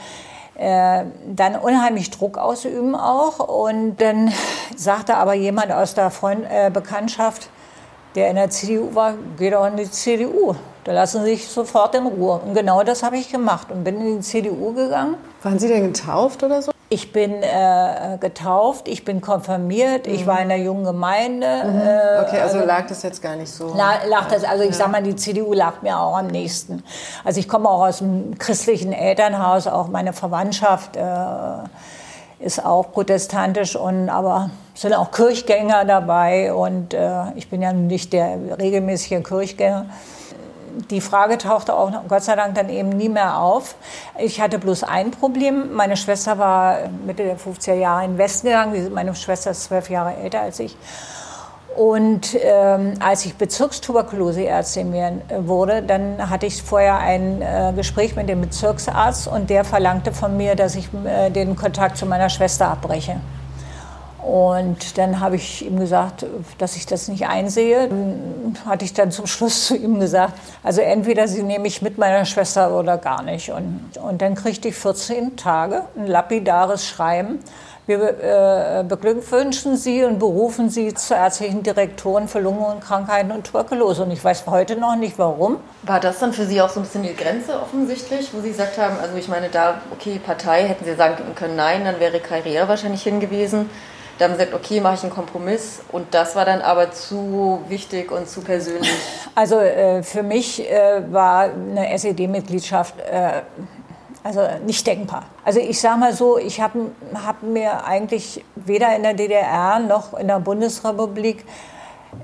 äh, dann unheimlich Druck ausüben auch. Und dann sagte aber jemand aus der Freund, äh, Bekanntschaft, der in der CDU war, geht auch in die CDU. Da lassen Sie sich sofort in Ruhe. Und genau das habe ich gemacht und bin in die CDU gegangen. Waren Sie denn getauft oder so? Ich bin äh, getauft, ich bin konfirmiert, mhm. ich war in der jungen Gemeinde. Mhm. Äh, okay, also, also, lag das jetzt gar nicht so? lag das, also ich ja. sag mal, die CDU lag mir auch am nächsten. Also ich komme auch aus einem christlichen Elternhaus, auch meine Verwandtschaft. Äh, ist auch protestantisch und aber sind auch Kirchgänger dabei und äh, ich bin ja nicht der regelmäßige Kirchgänger. Die Frage tauchte auch Gott sei Dank dann eben nie mehr auf. Ich hatte bloß ein Problem. Meine Schwester war Mitte der 50er Jahre in den Westen gegangen. Meine Schwester ist zwölf Jahre älter als ich. Und ähm, als ich Bezirkstuberkuloseärztin äh, wurde, dann hatte ich vorher ein äh, Gespräch mit dem Bezirksarzt und der verlangte von mir, dass ich äh, den Kontakt zu meiner Schwester abbreche. Und dann habe ich ihm gesagt, dass ich das nicht einsehe. Dann hatte ich dann zum Schluss zu ihm gesagt, also entweder Sie nehme ich mit meiner Schwester oder gar nicht. Und, und dann kriegte ich 14 Tage ein lapidares Schreiben wir äh, beglückwünschen Sie und berufen Sie zur ärztlichen Direktorin für Lungenkrankheiten und Tuberkulose. Und ich weiß heute noch nicht, warum. War das dann für Sie auch so ein bisschen die Grenze offensichtlich, wo Sie gesagt haben, also ich meine, da, okay, Partei, hätten Sie sagen können, nein, dann wäre Karriere wahrscheinlich hingewiesen. Da haben sie gesagt, okay, mache ich einen Kompromiss. Und das war dann aber zu wichtig und zu persönlich. Also äh, für mich äh, war eine SED-Mitgliedschaft äh, also nicht denkbar. Also ich sage mal so, ich habe hab mir eigentlich weder in der DDR noch in der Bundesrepublik,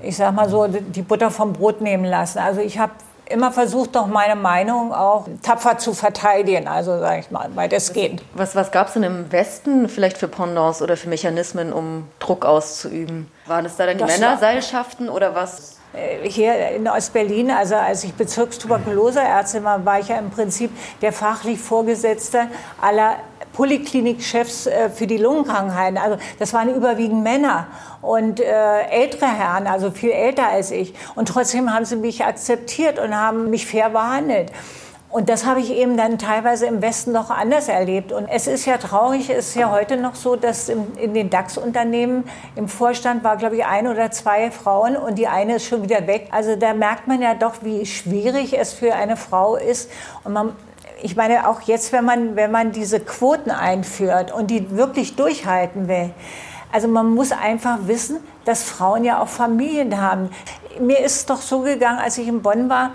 ich sage mal so, die Butter vom Brot nehmen lassen. Also ich habe immer versucht, doch meine Meinung auch tapfer zu verteidigen, also sage ich mal, weil das geht. Was, was gab es denn im Westen vielleicht für Pendants oder für Mechanismen, um Druck auszuüben? Waren es da dann die das Männerseilschaften oder was? Äh, hier in Ostberlin, also als ich Bezirkstuberkuloseärztin war, war ich ja im Prinzip der fachlich Vorgesetzte aller Poliklinikchefs äh, für die Lungenkrankheiten. Also das waren überwiegend Männer und äh, ältere Herren, also viel älter als ich. Und trotzdem haben sie mich akzeptiert und haben mich fair behandelt. Und das habe ich eben dann teilweise im Westen noch anders erlebt. Und es ist ja traurig, es ist ja heute noch so, dass in, in den DAX-Unternehmen im Vorstand war, glaube ich, ein oder zwei Frauen und die eine ist schon wieder weg. Also da merkt man ja doch, wie schwierig es für eine Frau ist. Und man, ich meine, auch jetzt, wenn man, wenn man diese Quoten einführt und die wirklich durchhalten will, also man muss einfach wissen, dass Frauen ja auch Familien haben. Mir ist es doch so gegangen, als ich in Bonn war,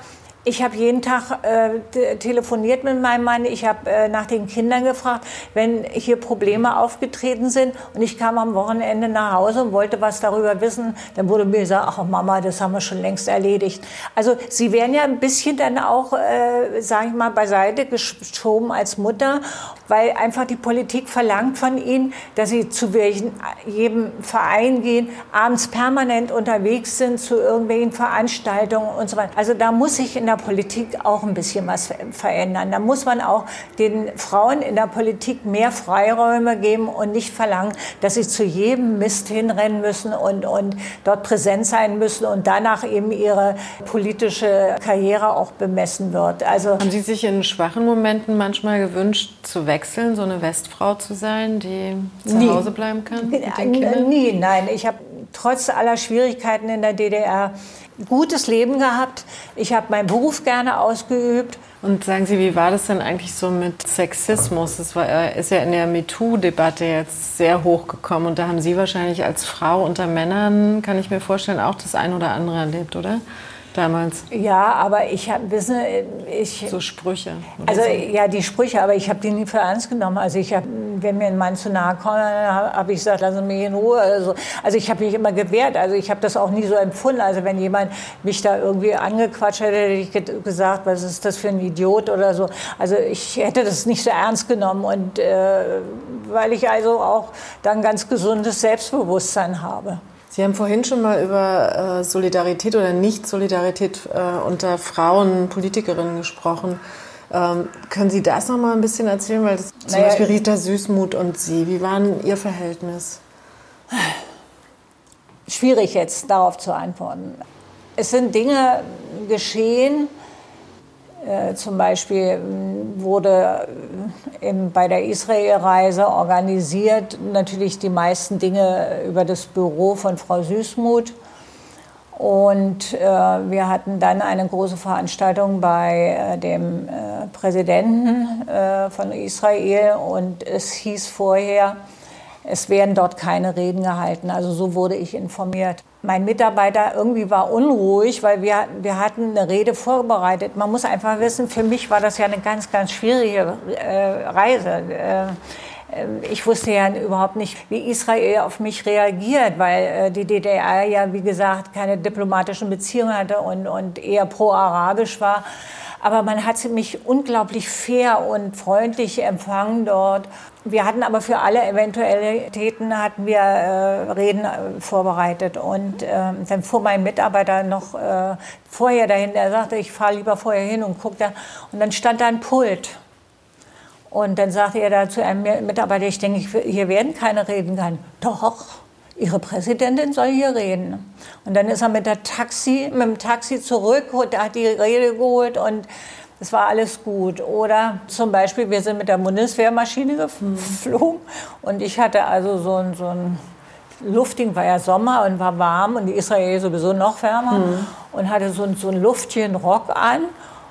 ich habe jeden Tag äh, telefoniert mit meinem Mann. Ich habe äh, nach den Kindern gefragt, wenn hier Probleme aufgetreten sind. Und ich kam am Wochenende nach Hause und wollte was darüber wissen. Dann wurde mir gesagt, ach Mama, das haben wir schon längst erledigt. Also sie werden ja ein bisschen dann auch, äh, sage ich mal, beiseite geschoben als Mutter, weil einfach die Politik verlangt von ihnen, dass sie zu welchen, jedem Verein gehen, abends permanent unterwegs sind zu irgendwelchen Veranstaltungen und so weiter. Also da muss ich in der der Politik auch ein bisschen was verändern. Da muss man auch den Frauen in der Politik mehr Freiräume geben und nicht verlangen, dass sie zu jedem Mist hinrennen müssen und, und dort präsent sein müssen und danach eben ihre politische Karriere auch bemessen wird. Also Haben Sie sich in schwachen Momenten manchmal gewünscht, zu wechseln, so eine Westfrau zu sein, die zu nie. Hause bleiben kann? Nie, nein. Ich habe trotz aller Schwierigkeiten in der DDR gutes Leben gehabt. Ich habe meinen Beruf gerne ausgeübt. Und sagen Sie, wie war das denn eigentlich so mit Sexismus? Das war, äh, ist ja in der MeToo-Debatte jetzt sehr hochgekommen. Und da haben Sie wahrscheinlich als Frau unter Männern, kann ich mir vorstellen, auch das ein oder andere erlebt, oder? Damals? Ja, aber ich habe, wissen ich... So Sprüche. Also so. ja, die Sprüche, aber ich habe die nie für ernst genommen. Also ich habe, wenn mir ein Mann zu nahe kommt, habe ich gesagt, lassen Sie mich in Ruhe. Also, also ich habe mich immer gewehrt. Also ich habe das auch nie so empfunden. Also wenn jemand mich da irgendwie angequatscht hätte, hätte ich gesagt, was ist das für ein Idiot oder so. Also ich hätte das nicht so ernst genommen. Und äh, weil ich also auch dann ganz gesundes Selbstbewusstsein habe. Sie haben vorhin schon mal über äh, Solidarität oder Nicht-Solidarität äh, unter Frauen, Politikerinnen gesprochen. Ähm, können Sie das noch mal ein bisschen erzählen? Weil das, zum naja, Beispiel Rita Süßmuth und Sie, wie war Ihr Verhältnis? Schwierig jetzt darauf zu antworten. Es sind Dinge geschehen, äh, zum Beispiel mm, wurde äh, bei der Israel-Reise organisiert natürlich die meisten Dinge über das Büro von Frau Süßmuth. Und äh, wir hatten dann eine große Veranstaltung bei äh, dem äh, Präsidenten von Israel und es hieß vorher, es werden dort keine Reden gehalten. Also so wurde ich informiert. Mein Mitarbeiter irgendwie war unruhig, weil wir, wir hatten eine Rede vorbereitet. Man muss einfach wissen, für mich war das ja eine ganz, ganz schwierige äh, Reise. Äh, äh ich wusste ja überhaupt nicht, wie Israel auf mich reagiert, weil äh, die DDR ja, wie gesagt, keine diplomatischen Beziehungen hatte und, und eher pro-arabisch war. Aber man hat mich unglaublich fair und freundlich empfangen dort. Wir hatten aber für alle Eventualitäten hatten wir äh, Reden äh, vorbereitet. Und äh, dann fuhr mein Mitarbeiter noch äh, vorher dahin. Er sagte, ich fahre lieber vorher hin und gucke da. Und dann stand da ein Pult. Und dann sagte er da zu einem Mitarbeiter, ich denke, hier werden keine Reden kann. Doch. Ihre Präsidentin soll hier reden. Und dann ist er mit, der Taxi, mit dem Taxi zurück, hat die Rede geholt und es war alles gut. Oder zum Beispiel, wir sind mit der Bundeswehrmaschine geflogen und ich hatte also so ein, so ein Lufting, war ja Sommer und war warm und die Israel sowieso noch wärmer mhm. und hatte so ein, so ein Luftchen Rock an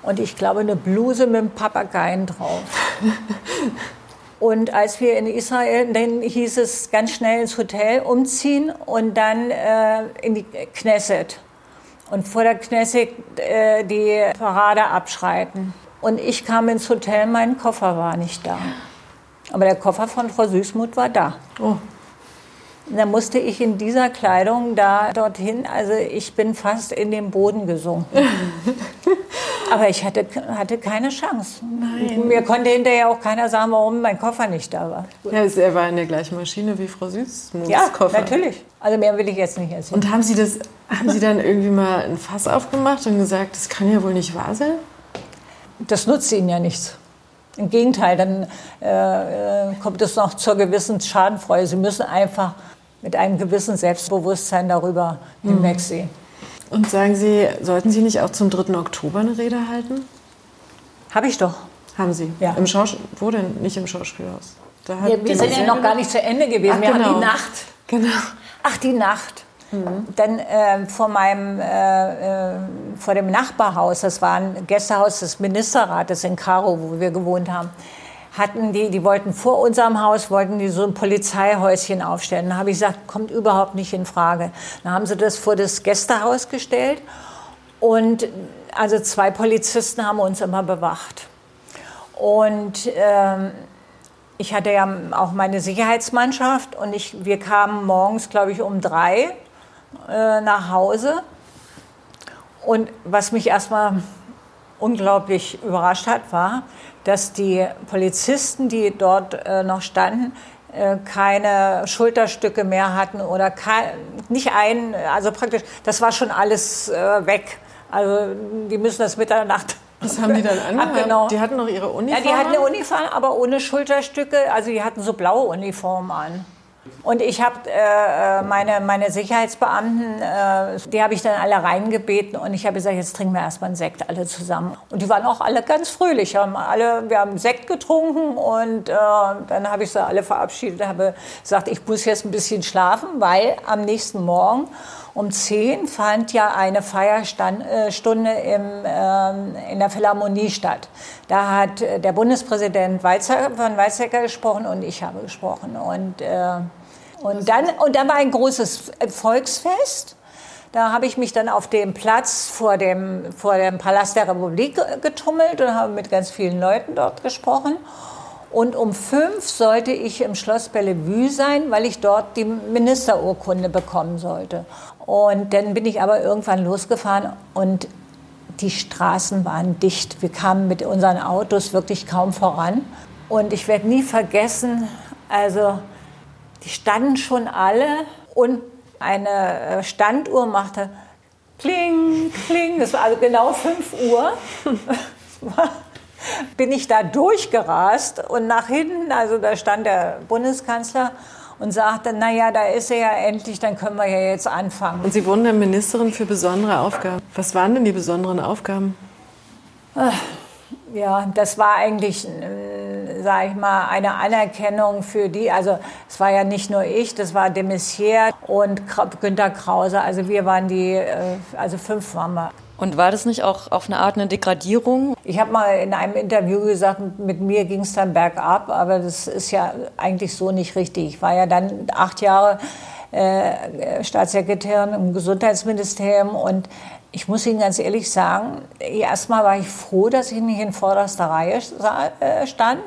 und ich glaube eine Bluse mit einem Papageien drauf. Und als wir in Israel, dann hieß es ganz schnell ins Hotel umziehen und dann äh, in die Knesset. Und vor der Knesset äh, die Parade abschreiten. Und ich kam ins Hotel, mein Koffer war nicht da. Aber der Koffer von Frau Süßmuth war da. Oh. Dann musste ich in dieser Kleidung da dorthin. Also ich bin fast in den Boden gesunken. Aber ich hatte, hatte keine Chance. Nein. Mir konnte hinterher auch keiner sagen, warum mein Koffer nicht da war. Ja, er war in der gleichen Maschine wie Frau Süßmuths ja, Koffer. natürlich. Also mehr will ich jetzt nicht erzählen. Und haben Sie, das, haben Sie dann irgendwie mal ein Fass aufgemacht und gesagt, das kann ja wohl nicht wahr sein? Das nutzt Ihnen ja nichts. Im Gegenteil, dann äh, äh kommt es noch zur gewissen Schadenfreude. Sie müssen einfach mit einem gewissen Selbstbewusstsein darüber mhm. hinwegsehen. Und sagen Sie, sollten Sie nicht auch zum 3. Oktober eine Rede halten? Habe ich doch. Haben Sie? Ja. Im Schaus Wo denn? Nicht im Schauspielhaus? Da ja, wir sind ja noch gar nicht zu Ende gewesen. Ach, wir genau. haben die Nacht. Genau. Ach, die Nacht. Mhm. Dann äh, vor meinem äh, äh, vor dem Nachbarhaus, das war ein Gästehaus des Ministerrates in Karo, wo wir gewohnt haben, hatten die, die wollten vor unserem Haus, wollten die so ein Polizeihäuschen aufstellen. Da habe ich gesagt, kommt überhaupt nicht in Frage. Dann haben sie das vor das Gästehaus gestellt und also zwei Polizisten haben uns immer bewacht. Und ähm, ich hatte ja auch meine Sicherheitsmannschaft und ich, wir kamen morgens, glaube ich, um drei äh, nach Hause. Und was mich erstmal unglaublich überrascht hat, war, dass die Polizisten, die dort äh, noch standen, äh, keine Schulterstücke mehr hatten oder kein, nicht ein, also praktisch, das war schon alles äh, weg. Also die müssen das Mitternacht was haben die dann an? Die hatten noch ihre Uniform? Ja, die hatten eine Uniform, aber ohne Schulterstücke. Also die hatten so blaue Uniformen an. Und ich habe äh, meine, meine Sicherheitsbeamten, äh, die habe ich dann alle reingebeten und ich habe gesagt, jetzt trinken wir erstmal einen Sekt alle zusammen. Und die waren auch alle ganz fröhlich. Haben alle, wir haben Sekt getrunken und äh, dann habe ich sie alle verabschiedet, habe gesagt, ich muss jetzt ein bisschen schlafen, weil am nächsten Morgen um 10 fand ja eine Feierstunde im, ähm, in der Philharmonie statt. Da hat äh, der Bundespräsident Weizsäcker, von Weizsäcker gesprochen und ich habe gesprochen. Und, äh, und, dann, und dann war ein großes Volksfest. Da habe ich mich dann auf dem Platz vor dem, vor dem Palast der Republik getummelt und habe mit ganz vielen Leuten dort gesprochen. Und um fünf sollte ich im Schloss Bellevue sein, weil ich dort die Ministerurkunde bekommen sollte. Und dann bin ich aber irgendwann losgefahren und die Straßen waren dicht. Wir kamen mit unseren Autos wirklich kaum voran. Und ich werde nie vergessen, also die standen schon alle und eine äh, Standuhr machte kling, kling. Das war also genau 5 Uhr. bin ich da durchgerast und nach hinten, also da stand der Bundeskanzler und sagte, naja, da ist er ja endlich, dann können wir ja jetzt anfangen. Und Sie wurden dann Ministerin für besondere Aufgaben. Was waren denn die besonderen Aufgaben? Ja, das war eigentlich, äh, sage ich mal, eine Anerkennung für die. Also es war ja nicht nur ich, das war de Maizière und Günter Krause. Also wir waren die, äh, also fünf waren wir. Und war das nicht auch auf eine Art eine Degradierung? Ich habe mal in einem Interview gesagt, mit mir ging es dann bergab, aber das ist ja eigentlich so nicht richtig. Ich war ja dann acht Jahre äh, Staatssekretärin im Gesundheitsministerium und ich muss Ihnen ganz ehrlich sagen, erstmal war ich froh, dass ich nicht in vorderster Reihe äh, stand.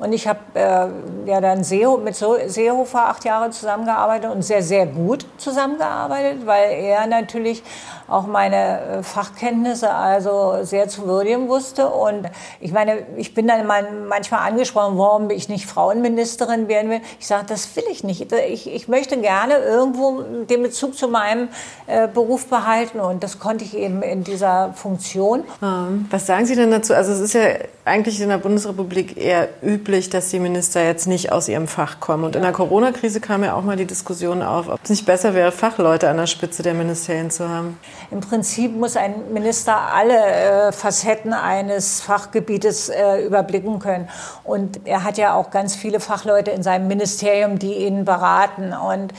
Und ich habe äh, ja dann mit Seehofer acht Jahre zusammengearbeitet und sehr, sehr gut zusammengearbeitet, weil er natürlich auch meine äh, Fachkenntnisse also sehr zu würdigen wusste. Und ich meine, ich bin dann manchmal angesprochen, warum ich nicht Frauenministerin werden will. Ich sage, das will ich nicht. Ich, ich möchte gerne irgendwo den Bezug zu meinem äh, Beruf behalten. Und das konnte eben in dieser Funktion. Ähm, was sagen Sie denn dazu? Also es ist ja eigentlich in der Bundesrepublik eher üblich, dass die Minister jetzt nicht aus ihrem Fach kommen. Und in der Corona-Krise kam ja auch mal die Diskussion auf, ob es nicht besser wäre, Fachleute an der Spitze der Ministerien zu haben. Im Prinzip muss ein Minister alle äh, Facetten eines Fachgebietes äh, überblicken können. Und er hat ja auch ganz viele Fachleute in seinem Ministerium, die ihn beraten. Und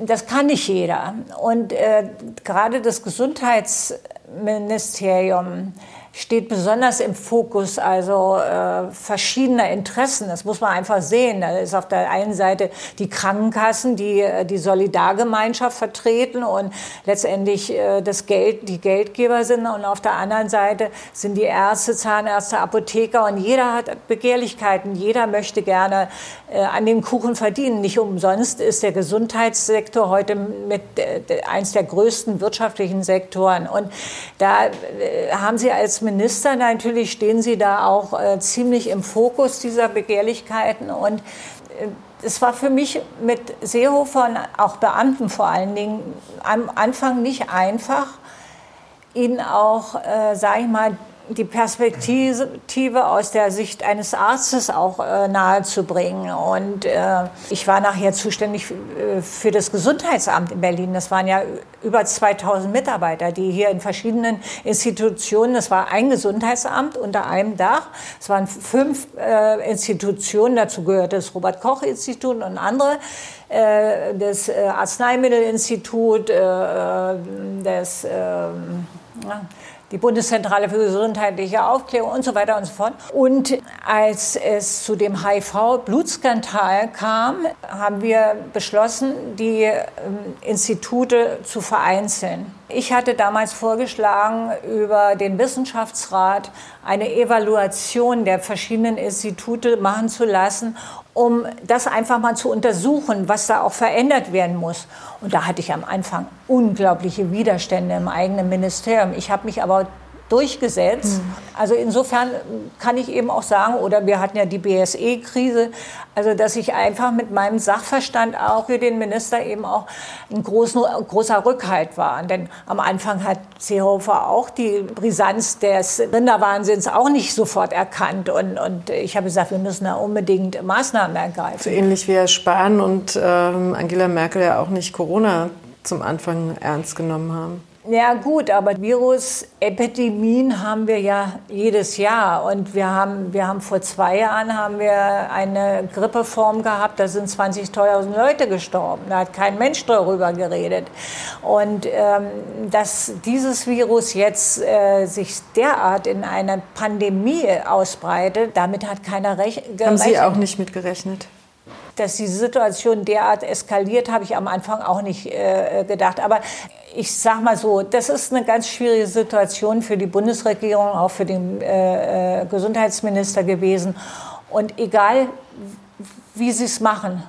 das kann nicht jeder. Und äh, gerade das Gesundheitsministerium steht besonders im Fokus also äh, verschiedener Interessen. Das muss man einfach sehen. Da ist auf der einen Seite die Krankenkassen, die äh, die Solidargemeinschaft vertreten und letztendlich äh, das Geld, die Geldgeber sind. Und auf der anderen Seite sind die Ärzte, Zahnärzte, Apotheker und jeder hat Begehrlichkeiten. Jeder möchte gerne äh, an dem Kuchen verdienen. Nicht umsonst ist der Gesundheitssektor heute mit äh, eins der größten wirtschaftlichen Sektoren. Und da äh, haben Sie als Minister natürlich stehen Sie da auch äh, ziemlich im Fokus dieser Begehrlichkeiten. Und äh, es war für mich mit Seehofer und auch Beamten vor allen Dingen am Anfang nicht einfach, ihnen auch, äh, sage ich mal, die Perspektive aus der Sicht eines Arztes auch äh, nahezubringen. Und äh, ich war nachher zuständig äh, für das Gesundheitsamt in Berlin. Das waren ja über 2000 Mitarbeiter, die hier in verschiedenen Institutionen, das war ein Gesundheitsamt unter einem Dach. Es waren fünf äh, Institutionen, dazu gehört das Robert-Koch-Institut und andere äh, das äh, Arzneimittelinstitut, äh, äh das ähm, die Bundeszentrale für gesundheitliche Aufklärung und so weiter und so fort. Und als es zu dem HIV-Blutskandal kam, haben wir beschlossen, die ähm, Institute zu vereinzeln. Ich hatte damals vorgeschlagen, über den Wissenschaftsrat eine Evaluation der verschiedenen Institute machen zu lassen, um das einfach mal zu untersuchen, was da auch verändert werden muss. Und da hatte ich am Anfang unglaubliche Widerstände im eigenen Ministerium. Ich habe mich aber durchgesetzt. Mhm. Also insofern kann ich eben auch sagen, oder wir hatten ja die BSE-Krise, also dass ich einfach mit meinem Sachverstand auch für den Minister eben auch ein großen, großer Rückhalt war. Denn am Anfang hat Seehofer auch die Brisanz des Rinderwahnsinns auch nicht sofort erkannt. Und, und ich habe gesagt, wir müssen da unbedingt Maßnahmen ergreifen. So ähnlich wie Herr Spahn und ähm, Angela Merkel ja auch nicht Corona zum Anfang ernst genommen haben. Ja gut, aber Virusepidemien haben wir ja jedes Jahr und wir haben, wir haben vor zwei Jahren haben wir eine Grippeform gehabt, da sind 20.000 Leute gestorben, da hat kein Mensch darüber geredet und ähm, dass dieses Virus jetzt äh, sich derart in einer Pandemie ausbreitet, damit hat keiner gerechnet. Haben Sie auch nicht mit gerechnet? Dass die Situation derart eskaliert, habe ich am Anfang auch nicht äh, gedacht. Aber ich sage mal so, das ist eine ganz schwierige Situation für die Bundesregierung, auch für den äh, äh Gesundheitsminister gewesen. Und egal, wie sie es machen,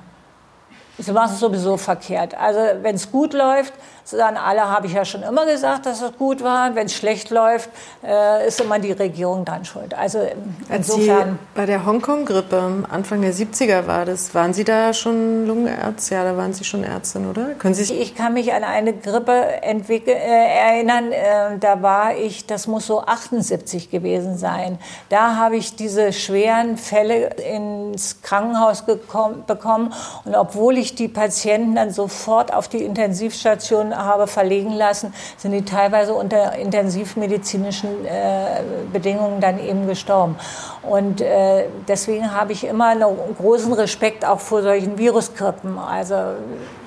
sie machen es sowieso verkehrt. Also wenn es gut läuft, sagen alle, habe ich ja schon immer gesagt, dass es gut war. Wenn es schlecht läuft, äh, ist immer die Regierung dann schuld. Also insofern. Sie bei der Hongkong-Grippe, Anfang der 70er war das, waren Sie da schon Lungenärztin? Ja, da waren Sie schon Ärztin, oder? Können Sie ich kann mich an eine Grippe äh, erinnern, äh, da war ich, das muss so 78 gewesen sein. Da habe ich diese schweren Fälle ins Krankenhaus gekommen, bekommen. Und obwohl ich die Patienten dann sofort auf die Intensivstation habe verlegen lassen, sind die teilweise unter intensivmedizinischen äh, Bedingungen dann eben gestorben. Und äh, deswegen habe ich immer einen großen Respekt auch vor solchen Viruskrippen. Also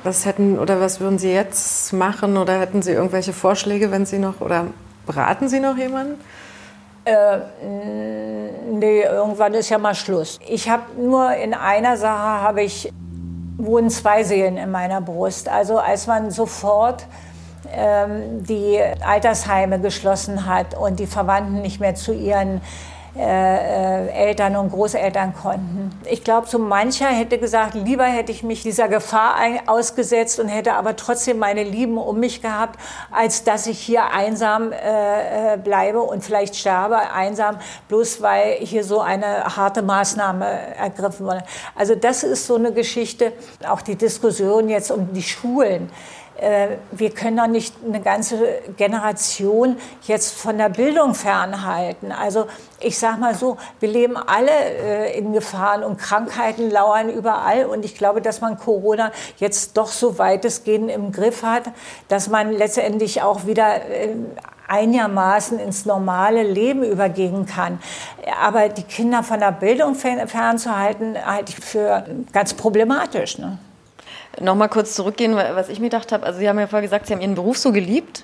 was hätten oder was würden Sie jetzt machen oder hätten Sie irgendwelche Vorschläge, wenn Sie noch oder beraten Sie noch jemanden? Äh, nee, irgendwann ist ja mal Schluss. Ich habe nur in einer Sache habe ich wohnen zwei Seelen in meiner Brust. Also als man sofort ähm, die Altersheime geschlossen hat und die Verwandten nicht mehr zu ihren äh, äh, Eltern und Großeltern konnten. Ich glaube, so mancher hätte gesagt, lieber hätte ich mich dieser Gefahr ausgesetzt und hätte aber trotzdem meine Lieben um mich gehabt, als dass ich hier einsam äh, äh, bleibe und vielleicht sterbe einsam, bloß weil hier so eine harte Maßnahme ergriffen wurde. Also das ist so eine Geschichte, auch die Diskussion jetzt um die Schulen. Äh, wir können doch nicht eine ganze Generation jetzt von der Bildung fernhalten. Also ich sage mal so, wir leben alle äh, in Gefahren und Krankheiten lauern überall. Und ich glaube, dass man Corona jetzt doch so weitestgehend im Griff hat, dass man letztendlich auch wieder äh, einigermaßen ins normale Leben übergehen kann. Aber die Kinder von der Bildung fernzuhalten, halte ich für ganz problematisch. Ne? Nochmal kurz zurückgehen, was ich mir gedacht habe. Also Sie haben ja vorher gesagt, Sie haben Ihren Beruf so geliebt.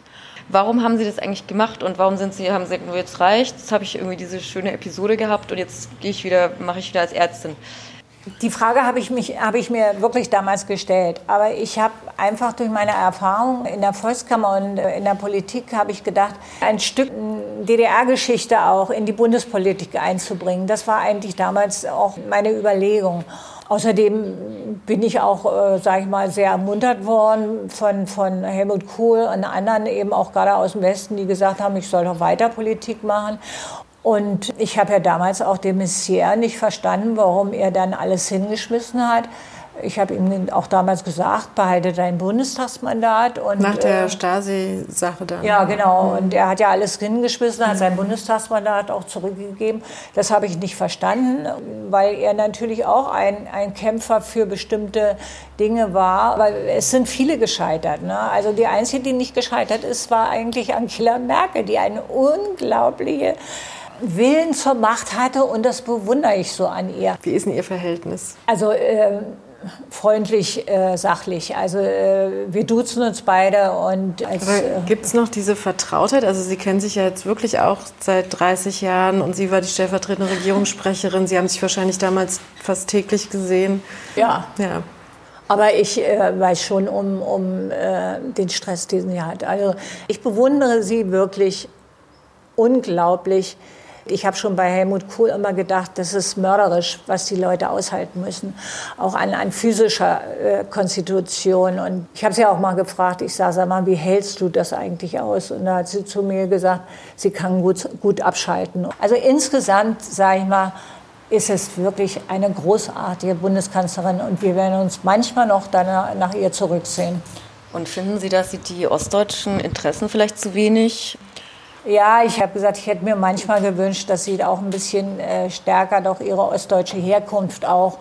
Warum haben Sie das eigentlich gemacht und warum sind Sie, haben Sie gesagt, jetzt reicht, jetzt habe ich irgendwie diese schöne Episode gehabt und jetzt gehe ich wieder, mache ich wieder als Ärztin. Die Frage habe ich, mich, habe ich mir wirklich damals gestellt. Aber ich habe einfach durch meine Erfahrung in der Volkskammer und äh, in der Politik habe ich gedacht, ein Stück DDR-Geschichte auch in die Bundespolitik einzubringen. Das war eigentlich damals auch meine Überlegung. Außerdem bin ich auch, äh, sage ich mal, sehr ermuntert worden von, von Helmut Kohl und anderen eben auch gerade aus dem Westen, die gesagt haben, ich soll doch weiter Politik machen. Und ich habe ja damals auch den Messier nicht verstanden, warum er dann alles hingeschmissen hat. Ich habe ihm auch damals gesagt, behalte dein Bundestagsmandat. Und, Nach der äh, Stasi-Sache dann. Ja, genau. Mhm. Und er hat ja alles hingeschmissen, hat sein Bundestagsmandat auch zurückgegeben. Das habe ich nicht verstanden, weil er natürlich auch ein, ein Kämpfer für bestimmte Dinge war. Aber es sind viele gescheitert. Ne? Also die einzige, die nicht gescheitert ist, war eigentlich Angela Merkel, die eine unglaubliche Willen zur Macht hatte und das bewundere ich so an ihr. Wie ist denn Ihr Verhältnis? Also äh, freundlich, äh, sachlich. Also äh, wir duzen uns beide und äh, gibt es noch diese Vertrautheit? Also Sie kennen sich ja jetzt wirklich auch seit 30 Jahren und sie war die stellvertretende Regierungssprecherin. Sie haben sich wahrscheinlich damals fast täglich gesehen. Ja. ja. Aber ich äh, weiß schon um, um äh, den Stress, den sie hat. Also ich bewundere sie wirklich unglaublich. Ich habe schon bei Helmut Kohl immer gedacht, das ist mörderisch, was die Leute aushalten müssen, auch an, an physischer äh, Konstitution. Und ich habe sie auch mal gefragt, ich sage, sag mal, wie hältst du das eigentlich aus? Und da hat sie zu mir gesagt, sie kann gut, gut abschalten. Also insgesamt, sage ich mal, ist es wirklich eine großartige Bundeskanzlerin und wir werden uns manchmal noch danach, nach ihr zurücksehen. Und finden Sie, dass sie die ostdeutschen Interessen vielleicht zu wenig ja, ich habe gesagt, ich hätte mir manchmal gewünscht, dass sie auch ein bisschen äh, stärker doch ihre ostdeutsche Herkunft auch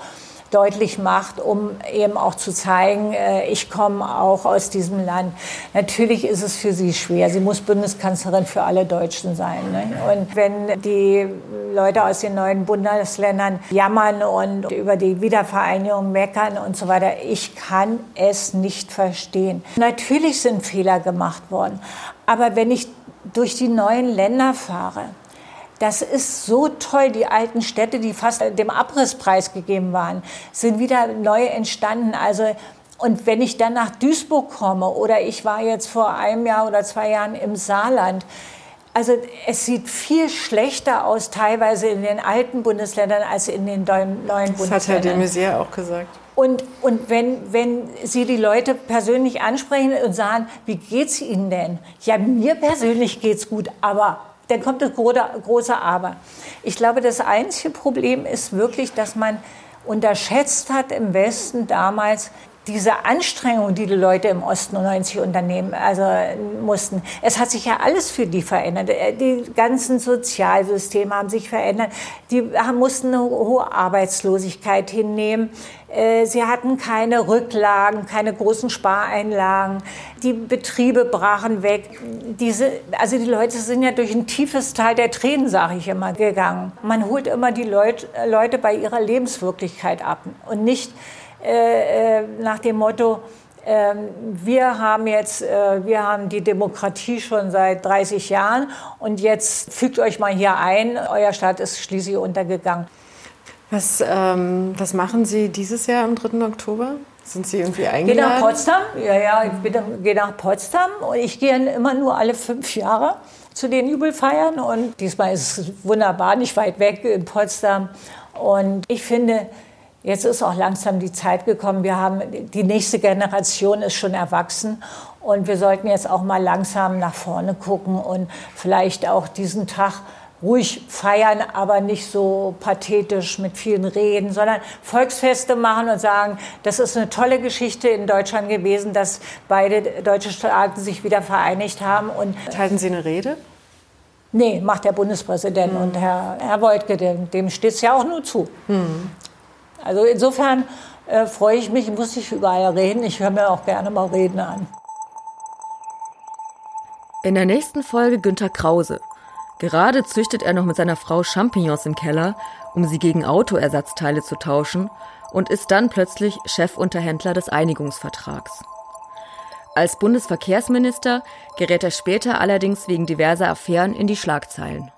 deutlich macht, um eben auch zu zeigen, äh, ich komme auch aus diesem Land. Natürlich ist es für sie schwer. Sie muss Bundeskanzlerin für alle Deutschen sein. Ne? Und wenn die Leute aus den neuen Bundesländern jammern und über die Wiedervereinigung meckern und so weiter, ich kann es nicht verstehen. Natürlich sind Fehler gemacht worden. Aber wenn ich durch die neuen Länder fahre, das ist so toll. Die alten Städte, die fast dem Abrisspreis gegeben waren, sind wieder neu entstanden. Also und wenn ich dann nach Duisburg komme oder ich war jetzt vor einem Jahr oder zwei Jahren im Saarland, also es sieht viel schlechter aus teilweise in den alten Bundesländern als in den neuen Bundesländern. Das hat Herr de Maizière auch gesagt. Und, und wenn, wenn Sie die Leute persönlich ansprechen und sagen, wie geht's Ihnen denn? Ja, mir persönlich geht's gut, aber dann kommt das große Aber. Ich glaube, das einzige Problem ist wirklich, dass man unterschätzt hat im Westen damals, diese Anstrengung, die die Leute im Osten 90 unternehmen, also mussten, es hat sich ja alles für die verändert. Äh, die ganzen Sozialsysteme haben sich verändert. Die mussten eine hohe Arbeitslosigkeit hinnehmen. Äh, sie hatten keine Rücklagen, keine großen Spareinlagen. Die Betriebe brachen weg. Diese, also die Leute sind ja durch ein tiefes Tal der Tränen, sage ich immer, gegangen. Man holt immer die Leut, Leute bei ihrer Lebenswirklichkeit ab und nicht äh, äh, nach dem Motto, äh, wir haben jetzt, äh, wir haben die Demokratie schon seit 30 Jahren und jetzt fügt euch mal hier ein, euer Staat ist schließlich untergegangen. Was, ähm, was machen Sie dieses Jahr am 3. Oktober? Sind Sie irgendwie eingeladen? Gehe nach Potsdam, ja, ja, ich gehe nach Potsdam und ich gehe immer nur alle fünf Jahre zu den Jubelfeiern und diesmal ist es wunderbar, nicht weit weg in Potsdam und ich finde, Jetzt ist auch langsam die Zeit gekommen. Wir haben, die nächste Generation ist schon erwachsen und wir sollten jetzt auch mal langsam nach vorne gucken und vielleicht auch diesen Tag ruhig feiern, aber nicht so pathetisch mit vielen Reden, sondern Volksfeste machen und sagen, das ist eine tolle Geschichte in Deutschland gewesen, dass beide deutsche Staaten sich wieder vereinigt haben. Und Halten Sie eine Rede? Nee, macht der Bundespräsident. Mhm. Und Herr, Herr Woltke, dem, dem steht es ja auch nur zu. Mhm. Also insofern äh, freue ich mich, muss ich überall reden. Ich höre mir auch gerne mal Reden an. In der nächsten Folge Günter Krause. Gerade züchtet er noch mit seiner Frau Champignons im Keller, um sie gegen Autoersatzteile zu tauschen und ist dann plötzlich Chefunterhändler des Einigungsvertrags. Als Bundesverkehrsminister gerät er später allerdings wegen diverser Affären in die Schlagzeilen.